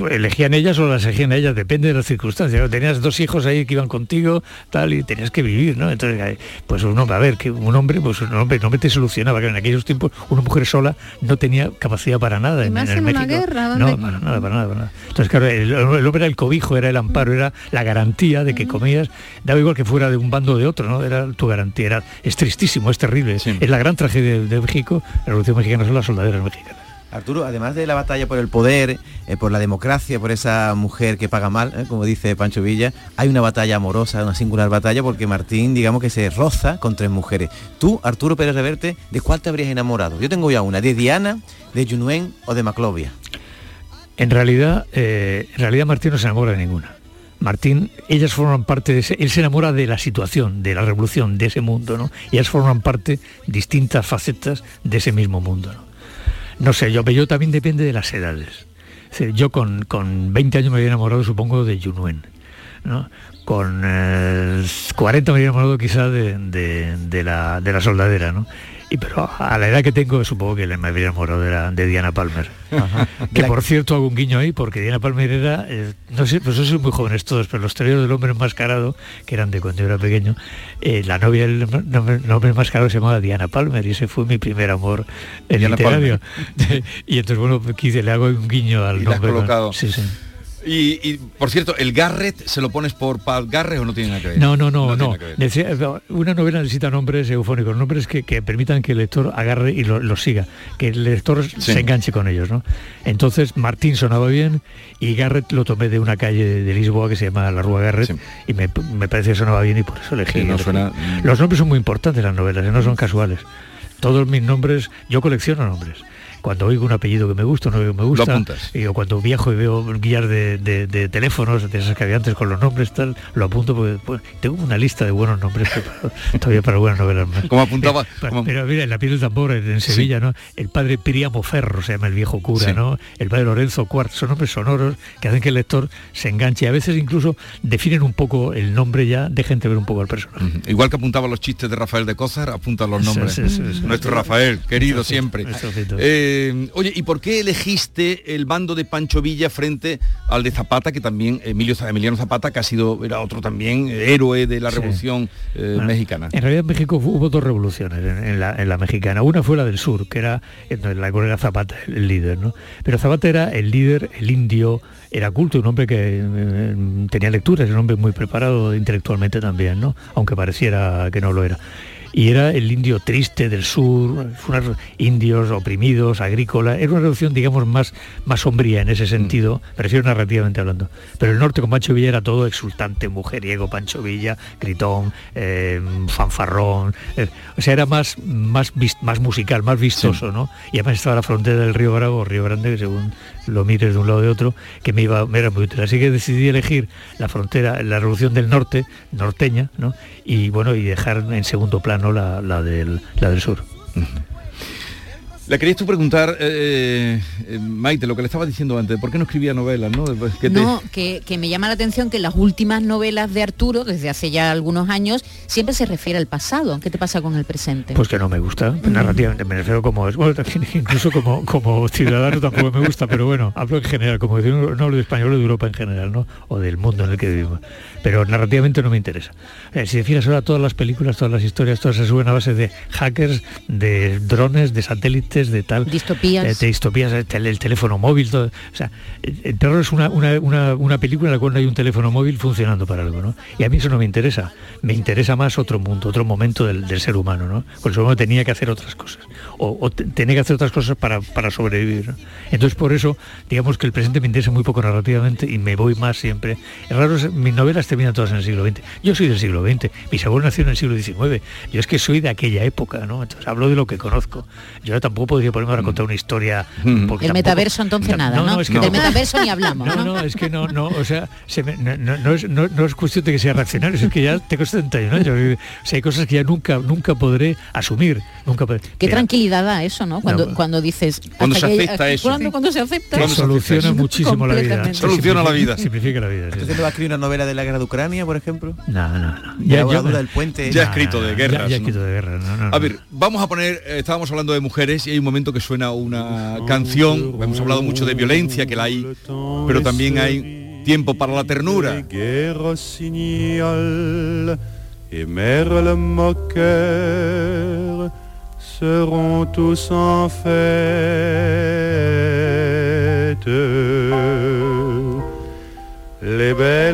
Elegían ellas o las elegían ellas, depende de las circunstancias. Tenías dos hijos ahí que iban contigo, tal, y tenías que vivir, ¿no? Entonces, pues uno, a ver, que un hombre, pues un hombre, un hombre te solucionaba, que en aquellos tiempos una mujer sola no tenía capacidad para nada Y en, más en en el una México. guerra, no, ¿dónde- para nada, para nada, para nada. Entonces, claro, el, el hombre era el cobijo, era el amparo, era la garantía de que comías, daba igual que fuera de un bando o de otro, ¿no? Era tu garantía, era, es tristísimo, es terrible. Es la gran tragedia de, de México, la Revolución Mexicana son las soldaderas mexicanas. Arturo, además de la batalla por el poder, eh, por la democracia, por esa mujer que paga mal, eh, como dice Pancho Villa, hay una batalla amorosa, una singular batalla, porque Martín, digamos que se roza con tres mujeres. Tú, Arturo Pérez Reverte, ¿de cuál te habrías enamorado? Yo tengo ya una, ¿de Diana, de Junuen o de Maclovia? En realidad, eh, en realidad Martín no se enamora de ninguna. Martín, ellas forman parte de ese, él se enamora de la situación, de la revolución, de ese mundo, ¿no? Y ellas forman parte, distintas facetas de ese mismo mundo, ¿no? No sé, yo, yo también depende de las edades. Yo con, con 20 años me había enamorado, supongo, de Junuen, ¿no? Con eh, 40 me había enamorado quizá de, de- de la, de la soldadera, ¿no? Y pero a la edad que tengo supongo que me habría enamorado de, la- de Diana Palmer. (laughs) Que por cierto hago un guiño ahí porque Diana Palmer era, eh, no sé, pues son muy jóvenes todos, pero los teorías del hombre enmascarado, que eran de cuando yo era pequeño, eh, la novia del hombre, el hombre enmascarado se llamaba Diana Palmer y ese fue mi primer amor eh, Diana literario. (laughs) y entonces bueno, quise, le hago un guiño al Y la has nombre. ¿no? colocado. Sí, sí. Y, y, por cierto, ¿el Garrett se lo pones por Pat Garrett o no tiene nada que ver? No, no, no, no. Necesita- una novela necesita nombres eufónicos, nombres que, que permitan que el lector agarre y lo, lo siga, que el lector se enganche con ellos, ¿no? Entonces Martín sonaba bien y Garrett lo tomé de una calle de, de Lisboa que se llama la Rúa Garrett y me, me parece que sonaba bien y por eso elegí. Sí, no elegí. suena- Los nombres son muy importantes en las novelas, ¿eh? no son casuales. Todos mis nombres, yo colecciono nombres. Cuando oigo un apellido que me gusta, apellido que me gusta, y o cuando viajo y veo guías de, de- de teléfonos, de esas que había antes con los nombres, tal, lo apunto porque pues, tengo una lista de buenos nombres (laughs) todavía para buenas novelas más. Como apuntaba- Eh, pero, pero mira, en la piel del tambor, en en Sevilla, ¿no? El padre Piriamo Ferro se llama el viejo cura, Sí. ¿no? El padre Lorenzo Cuart, son nombres sonoros que hacen que el lector se enganche y a veces incluso definen un poco el nombre ya, dejen de ver un poco al personaje. Igual que apuntaba los chistes de Rafael de Cózar, apunta los nombres. Nuestro Rafael, querido siempre. Eh, oye, ¿y por qué elegiste el bando de Pancho Villa frente al de Zapata, que también, Emilio, Emiliano Zapata, que ha sido, era otro también eh, héroe de la Sí. revolución eh, Bueno, mexicana? En realidad en México hu- hubo dos revoluciones en, en la, en la mexicana. Una fue la del sur, que era en la cual era Zapata el líder, ¿no? Pero Zapata era el líder, el indio, era culto, un hombre que eh, tenía lecturas, era un hombre muy preparado intelectualmente también, ¿no? Aunque pareciera que no lo era. Y era el indio triste del sur, indios oprimidos, agrícola, era una revolución, digamos, más, más sombría en ese sentido, me refiero narrativamente hablando. Pero el norte con Pancho Villa era todo exultante, mujeriego, Pancho Villa, gritón, eh, fanfarrón, eh, o sea, era más, más, más musical, más vistoso, ¿no? Y además estaba la frontera del Río Bravo, Río Grande, que según lo mires de un lado de otro, que me iba, me era muy útil. Así que decidí elegir la frontera, la revolución del norte, norteña, ¿no? Y bueno, y dejar en segundo plano la, la del, la del sur. Le querías tú preguntar, eh, eh, Maite, lo que le estaba diciendo antes, ¿por qué no escribía novelas? No, ¿qué te- No, que, que me llama la atención que las últimas novelas de Arturo, desde hace ya algunos años, siempre se refiere al pasado. ¿Qué te pasa con el presente? Pues que no me gusta, narrativamente, me refiero como es, bueno, también (laughs) incluso como, como ciudadano tampoco me gusta, pero bueno, hablo en general, como decir, no hablo de español, de Europa en general, ¿no? O del mundo en el que vivimos. Pero narrativamente no me interesa. Eh, si te fijas ahora todas las películas, todas las historias, todas se suben a base de hackers, de drones, de satélites, de tal. Distopías. eh, de distopías, el, tel- el teléfono móvil, todo. O sea, el, el terror es una, una, una, una película en la cual no hay un teléfono móvil funcionando para algo, ¿no? Y a mí eso no me interesa. Me interesa más otro mundo, otro momento del, del ser humano, ¿no? El ser humano tenía que hacer otras cosas. O, o te- tenía que hacer otras cosas para, para sobrevivir. ¿no? Entonces por eso, digamos que el presente me interesa muy poco narrativamente y me voy más siempre. Es raro, mis novelas terminan todas en el siglo XX. Yo soy del siglo XX, mis abuelos nacieron en el siglo XIX. Yo es que soy de aquella época, ¿no? Entonces hablo de lo que conozco. Yo tampoco podría ponerme ahora a contar una historia. porque El tampoco- metaverso entonces nada, ¿no? es que Del metaverso ni hablamos, No, ¿no? no, es que no, no, o sea, se me- no, no- no es, no- no es cuestión de que sea reaccionario, es que ya (laughs) tengo 71 años. O sea, hay cosas que ya nunca, nunca podré asumir. Nunca podré- Qué Mira, tranquilidad da eso, ¿no? Cuando, No. cuando dices... Cuando se que- acepta eso. Cuando, cuando se acepta. que soluciona muchísimo la vida. Soluciona la vida. Simplifica la vida. sí. ¿Entonces no va a escribir una novela de la guerra de Ucrania, por ejemplo? No, no, no. Ya, duda del puente. Ya ha escrito de guerras. Ya, ya ¿no? escrito de guerra. No, no, no. A ver, vamos a poner, eh, estábamos hablando de mujeres y hay un momento que suena una canción, hemos hablado mucho de violencia, que la hay, pero también hay tiempo para la ternura. Seront tous en fête.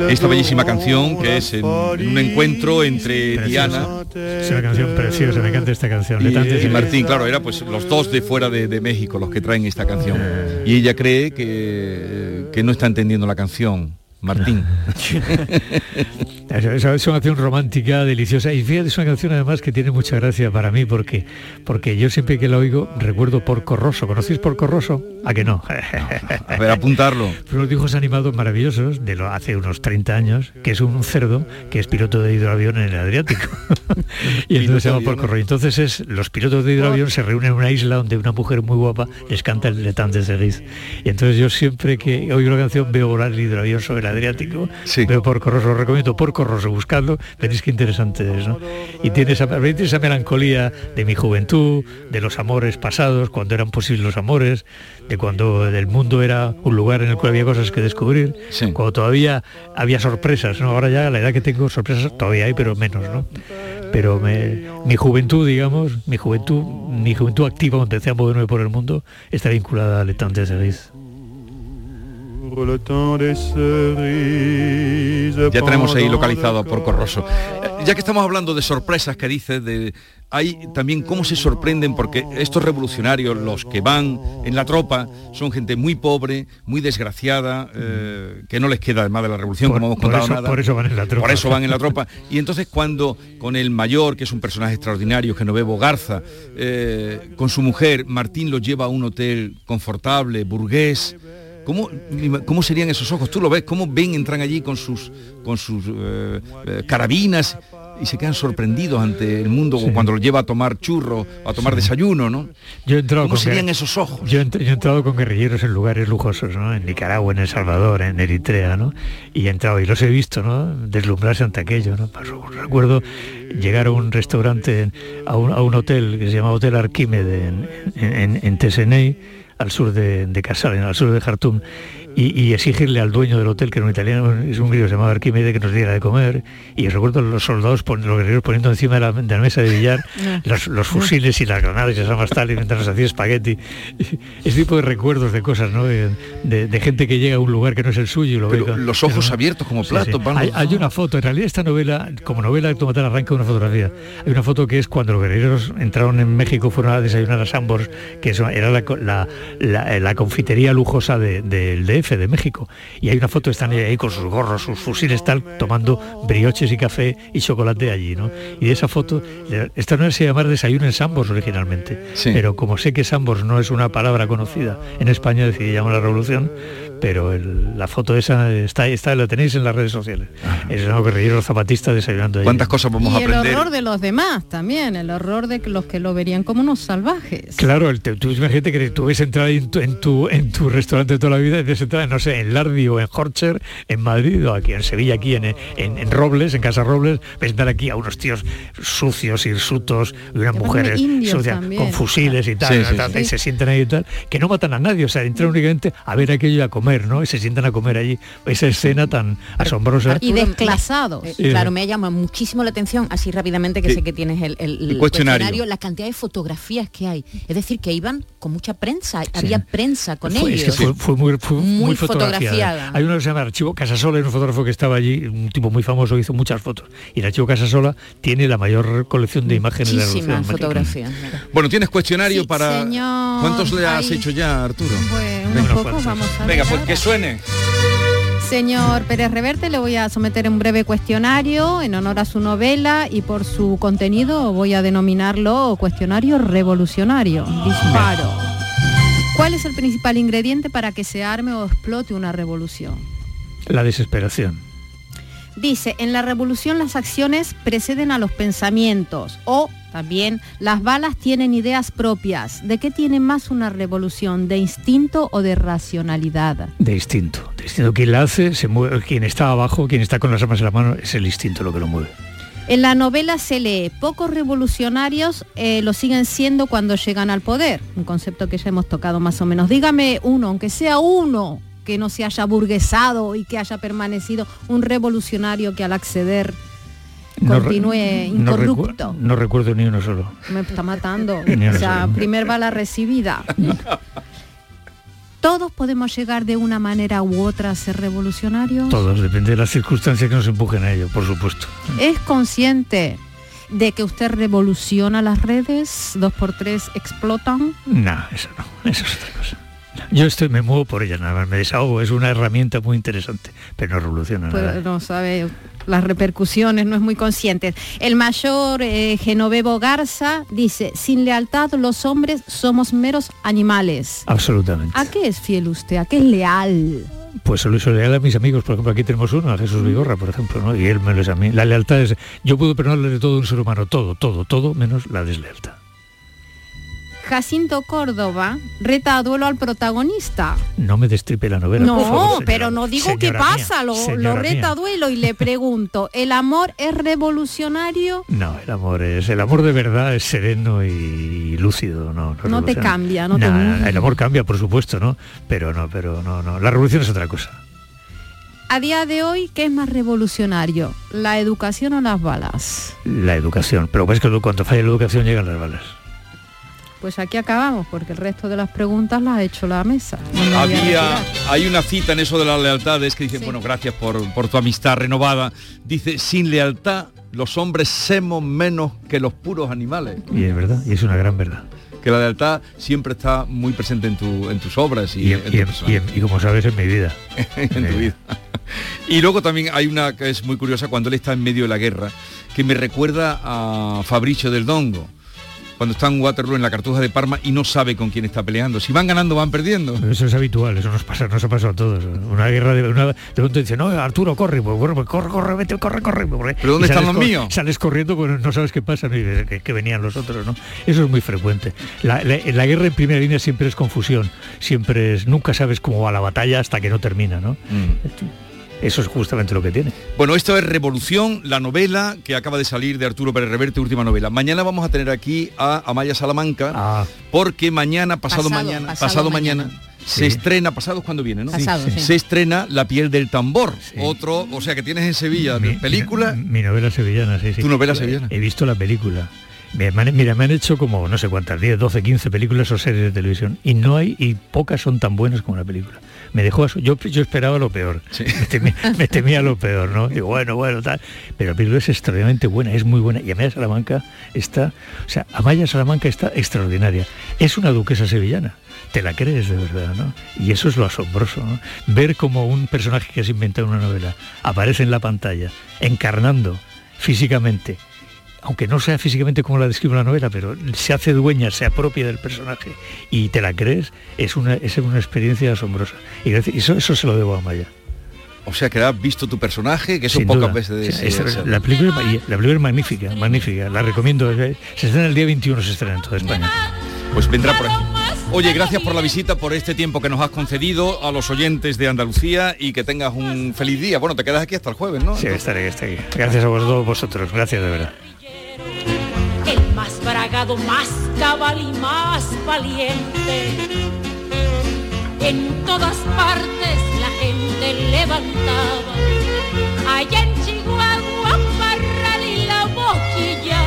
Esta bellísima canción que es en un encuentro entre Diana Es una canción preciosa, me encanta esta canción. y, y- Martín, claro, era pues los dos de fuera de, de México los que traen esta canción. Y ella cree que, que no está entendiendo la canción. Martín. (laughs) Es, una canción romántica, deliciosa. Y fíjate, es una canción además que tiene mucha gracia para mí porque, porque yo siempre que la oigo recuerdo Porco Rosso. ¿Conocéis Porco Rosso? ¿A que no? A ver, apuntarlo. (laughs) unos dibujos animados maravillosos de lo hace unos 30 años, que es un cerdo que es piloto de hidroavión en el Adriático. (laughs) y entonces se llama Porco Rosso. Entonces es, los pilotos de hidroavión se reúnen en una isla donde una mujer muy guapa les canta el letán de Seguiz. Y entonces yo siempre que oigo la canción veo volar el hidroavión sobre el Adriático, veo Porco Rosso, lo recomiendo Porco Rosso, buscadlo, veréis qué interesante es, ¿no? Y tiene esa, tiene esa melancolía de mi juventud, de los amores pasados, cuando eran posibles los amores, de cuando el mundo era un lugar en el cual había cosas que descubrir, cuando todavía había sorpresas, ¿no? Ahora ya a la edad que tengo sorpresas todavía hay, pero menos, ¿no? Pero me- mi juventud, digamos, mi juventud, mi juventud activa cuando empecé a moverme por el mundo, está vinculada al Letán de Seguiz. Ya tenemos ahí localizado a Porco Rosso. Eh, Ya que estamos hablando de sorpresas que dices, de hay también cómo se sorprenden porque estos revolucionarios, los que van en la tropa, son gente muy pobre, muy desgraciada, eh, que no les queda además de la revolución, Por- como hemos por contado eso- nada. por eso van en la tropa. Por eso van en la tropa. Y entonces cuando con el mayor, que es un personaje extraordinario, Genovevo Garza, eh, con su mujer, Martín los lleva a un hotel confortable, burgués. ¿Cómo, ¿Cómo serían esos ojos? Tú lo ves, cómo ven, entran allí con sus, con sus eh, eh, carabinas y se quedan sorprendidos ante el mundo cuando los lleva a tomar churro, a tomar desayuno, ¿no? Yo he entrado ¿Cómo serían esos ojos? Yo he, ent- yo he entrado con guerrilleros en lugares lujosos, ¿no? En Nicaragua, en El Salvador, en Eritrea, ¿no? Y he entrado y los he visto, ¿no? Deslumbrarse ante aquello, ¿no? Recuerdo llegar a un restaurante, a un, a un hotel que se llama Hotel Arquímede en, en, en- en Tesenei, al sur de, de Casal, al sur de Jartum, y, y exigirle al dueño del hotel, que era un italiano, es un griego llamado Arquímede, que nos diera de comer. Y recuerdo los soldados, pon- los guerreros poniendo encima de la, de la mesa de billar (laughs) los, los fusiles y las granadas y las armas tal, y mientras nos hacía espagueti. (laughs) Ese tipo de recuerdos de cosas, ¿no? De, de- de gente que llega a un lugar que no es el suyo y lo Pero ve. con- los ojos ¿no? abiertos como Sí, platos, sí. van Hay, los- hay una foto, en realidad esta novela, como novela de Tomatal arranca de una fotografía. Hay una foto que es cuando los guerreros entraron en México, fueron a desayunar a Sambors, que eso era la, co- la- la- la confitería lujosa de- del DF, de México. Y hay una foto, están ahí con sus gorros, sus fusiles, tal, tomando brioches y café y chocolate allí, ¿no? Y de esa foto, esta no se llamar desayuno en Sambors originalmente, Sí. pero como sé que Sambors no es una palabra conocida en España, decidí llamar la revolución, pero el- la foto esa está, está, la tenéis en las redes sociales. Es un guerrillero zapatista desayunando allí. ¿Cuántas cosas y el horror de los demás también, el horror de los que lo verían como unos salvajes. Claro, el, te- tú imagínate que tú ves entrar en tu, en tu, en tu restaurante toda la vida y no sé, en Lardi o en Horcher, en Madrid o aquí en Sevilla, aquí en, en, en Robles, en Casa Robles, ves entrar aquí a unos tíos sucios, hirsutos, y una mujer indios sucia, también. con fusiles y tal, Sí, sí, tal, sí. y se sientan ahí y tal, que no matan a nadie, o sea, entran únicamente a ver aquello y a comer, ¿no? Y se sientan a comer allí. Esa escena tan asombrosa. Y desclasados. Eh, Sí. Claro, me ha llamado muchísimo la atención, así rápidamente que Sí. sé que tienes el, el- el cuestionario. la cantidad de fotografías que hay. Es decir, que iban con mucha prensa, había prensa con Fue- ellos. es que fue, fue muy, fue Muy muy fotografiada. fotografiada. Hay uno que se llama Archivo Casasola, es un fotógrafo que estaba allí, un tipo muy famoso, hizo muchas fotos. Y el Archivo Casasola tiene la mayor colección de imágenes de la fotografías. Bueno, tienes cuestionario para... señor. ¿Cuántos le has hecho ya, Arturo? Pues Venga, unos pocos, vamos a ver. Venga, pues que suene. Señor Pérez Reverte, le voy a someter un breve cuestionario en honor a su novela y por su contenido voy a denominarlo cuestionario revolucionario. Disparo. ¿Cuál es el principal ingrediente para que se arme o explote una revolución? La desesperación. Dice, en la revolución las acciones preceden a los pensamientos o también las balas tienen ideas propias. ¿De qué tiene más una revolución? ¿De instinto o de racionalidad? De instinto. De instinto. Quien la hace, se mueve, quien está abajo, quien está con las armas en la mano, es el instinto lo que lo mueve. En la novela se lee, pocos revolucionarios eh, lo siguen siendo cuando llegan al poder, un concepto que ya hemos tocado más o menos. Dígame uno, aunque sea uno, que no se haya burguesado y que haya permanecido un revolucionario que al acceder No continúe no recu- incorrupto. No, recuerdo ni uno solo. Me está matando. (laughs) O sea, primer bala recibida. (laughs) Todos podemos llegar de una manera u otra a ser revolucionarios. Todos, depende de las circunstancias que nos empujen a ello, por supuesto. ¿Es consciente de que usted revoluciona las redes? ¿Dos por tres explotan? No, eso no, eso es otra cosa. Yo estoy, me muevo por ella nada más, me desahogo, es una herramienta muy interesante, pero no revoluciona Pues nada. no sabe las repercusiones, no es muy consciente. El mayor eh, Genovevo Garza dice, sin lealtad los hombres somos meros animales. Absolutamente. ¿A qué es fiel usted? ¿A qué es leal? Pues solo soy leal a mis amigos, por ejemplo, aquí tenemos uno, a Jesús Vigorra, por ejemplo, ¿no? Y él me lo es a mí. La lealtad es, yo puedo perdonarle de todo a un ser humano, todo, todo, todo, menos la deslealtad. Jacinto Córdoba reta a duelo al protagonista. No me destripe la novela. por No, favor, señora- pero no digo qué pasa, lo, lo reta a duelo y le pregunto, ¿el amor es revolucionario? No, el amor es el amor de verdad es sereno y lúcido, no. No te cambia, no te- Nah, El amor cambia, por supuesto, ¿no? Pero no, pero no, no. La revolución es otra cosa. A día de hoy, ¿qué es más revolucionario? ¿La educación o las balas? La educación. Pero es que cuando falla la educación llegan las balas. Pues aquí acabamos, porque el resto de las preguntas las ha hecho la mesa. No Había, hay una cita en eso de las lealtades que dice, bueno, gracias por, por tu amistad renovada. Dice, sin lealtad los hombres somos menos que los puros animales. Y es verdad, y es una gran verdad. Que la lealtad siempre está muy presente en, tu, en tus obras y, Y, en, y- tu y- y como sabes, en mi vida. (laughs) en tu vida. Y luego también hay una que es muy curiosa cuando él está en medio de la guerra, que me recuerda a Fabricio del Dongo, cuando está en Waterloo en la Cartuja de Parma y no sabe con quién está peleando. Si van ganando, van perdiendo. Eso es habitual, eso nos pasa, nos ha pasado a todos. Una guerra de una, de pronto dice, no, Arturo, corre, pues, corre, pues, corre, corre, vete, corre, corre. corre". ¿Pero dónde están los míos? Sales corriendo, pues no sabes qué pasa, ¿no? y que, que venían los otros, ¿no? Eso es muy frecuente. La, la- la guerra en primera línea siempre es confusión, siempre es, nunca sabes cómo va la batalla hasta que no termina, ¿no? Eso es justamente lo que tiene. Bueno, esto es Revolución, la novela que acaba de salir de Arturo Pérez Reverte, última novela. Mañana vamos a tener aquí a Amaya Salamanca, porque mañana, pasado, Pasado, mañana, pasado pasado, mañana, mañana. se estrena, pasado es cuando viene, ¿no? Pasado, sí. Se estrena La piel del tambor, otro, o sea que tienes en Sevilla película. Mi novela sevillana, sí, sí. ¿Tu novela sevillana? He visto la película. Me, mira, me han hecho como no sé cuántas, 10, 12, 15 películas o series de televisión y no hay, y pocas son tan buenas como la película. Me dejó yo, yo esperaba lo peor, me, temía, me temía lo peor, ¿no? Digo, bueno, bueno, tal. Pero la película es extraordinariamente buena, es muy buena. Y Amaya Salamanca está, o sea, Amaya Salamanca está extraordinaria. Es una duquesa sevillana. Te la crees de verdad, ¿no? Y eso es lo asombroso, ¿no? Ver como un personaje que has inventado en una novela aparece en la pantalla, encarnando físicamente aunque no sea físicamente como la describe la novela, pero se hace dueña, se apropia del personaje y te la crees, es una, es una experiencia asombrosa. Y eso, eso se lo debo a Maya. O sea que has visto tu personaje, que eso Sin pocas duda. veces Sí, ese- la, película, es la película es magnífica, magnífica, la recomiendo. eh, Se estrena el día 21, se estrena en toda España. Pues vendrá por aquí. Oye, gracias por la visita, por este tiempo que nos has concedido a los oyentes de Andalucía y que tengas un feliz día. Bueno, te quedas aquí hasta el jueves, ¿no? Sí, estaré, estaré. Gracias a vosotros, vosotros, gracias de verdad. El más bragado, más cabal y más valiente. En todas partes la gente levantaba, allá en Chihuahua, Parral y la boquilla,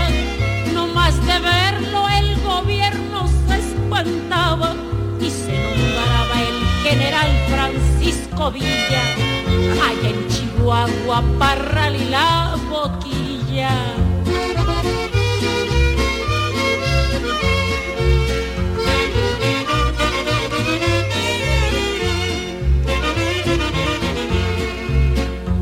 no más de verlo el gobierno se espantaba y se nombraba el general Francisco Villa, allá en Chihuahua, Parral y la boquilla.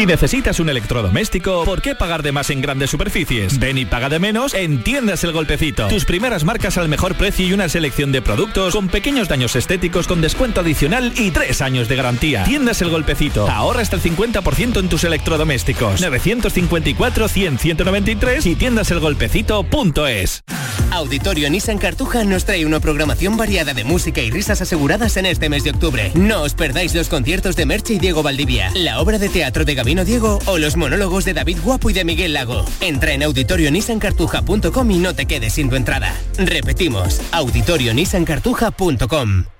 Si necesitas un electrodoméstico, ¿por qué pagar de más en grandes superficies? Ven y paga de menos en Tiendas El Golpecito. Tus primeras marcas al mejor precio y una selección de productos con pequeños daños estéticos con descuento adicional y tres años de garantía. Tiendas El Golpecito. Ahorra hasta el 50% en tus electrodomésticos. 954-100-193 y tiendaselgolpecito.es. Auditorio Nissan Cartuja nos trae una programación variada de música y risas aseguradas en este mes de octubre. No os perdáis los conciertos de Merche y Diego Valdivia, la obra de teatro de Diego o los monólogos de David Guapo y de Miguel Lago. Entra en auditorionissancartuja.com y no te quedes sin tu entrada. Repetimos, auditorionissancartuja.com.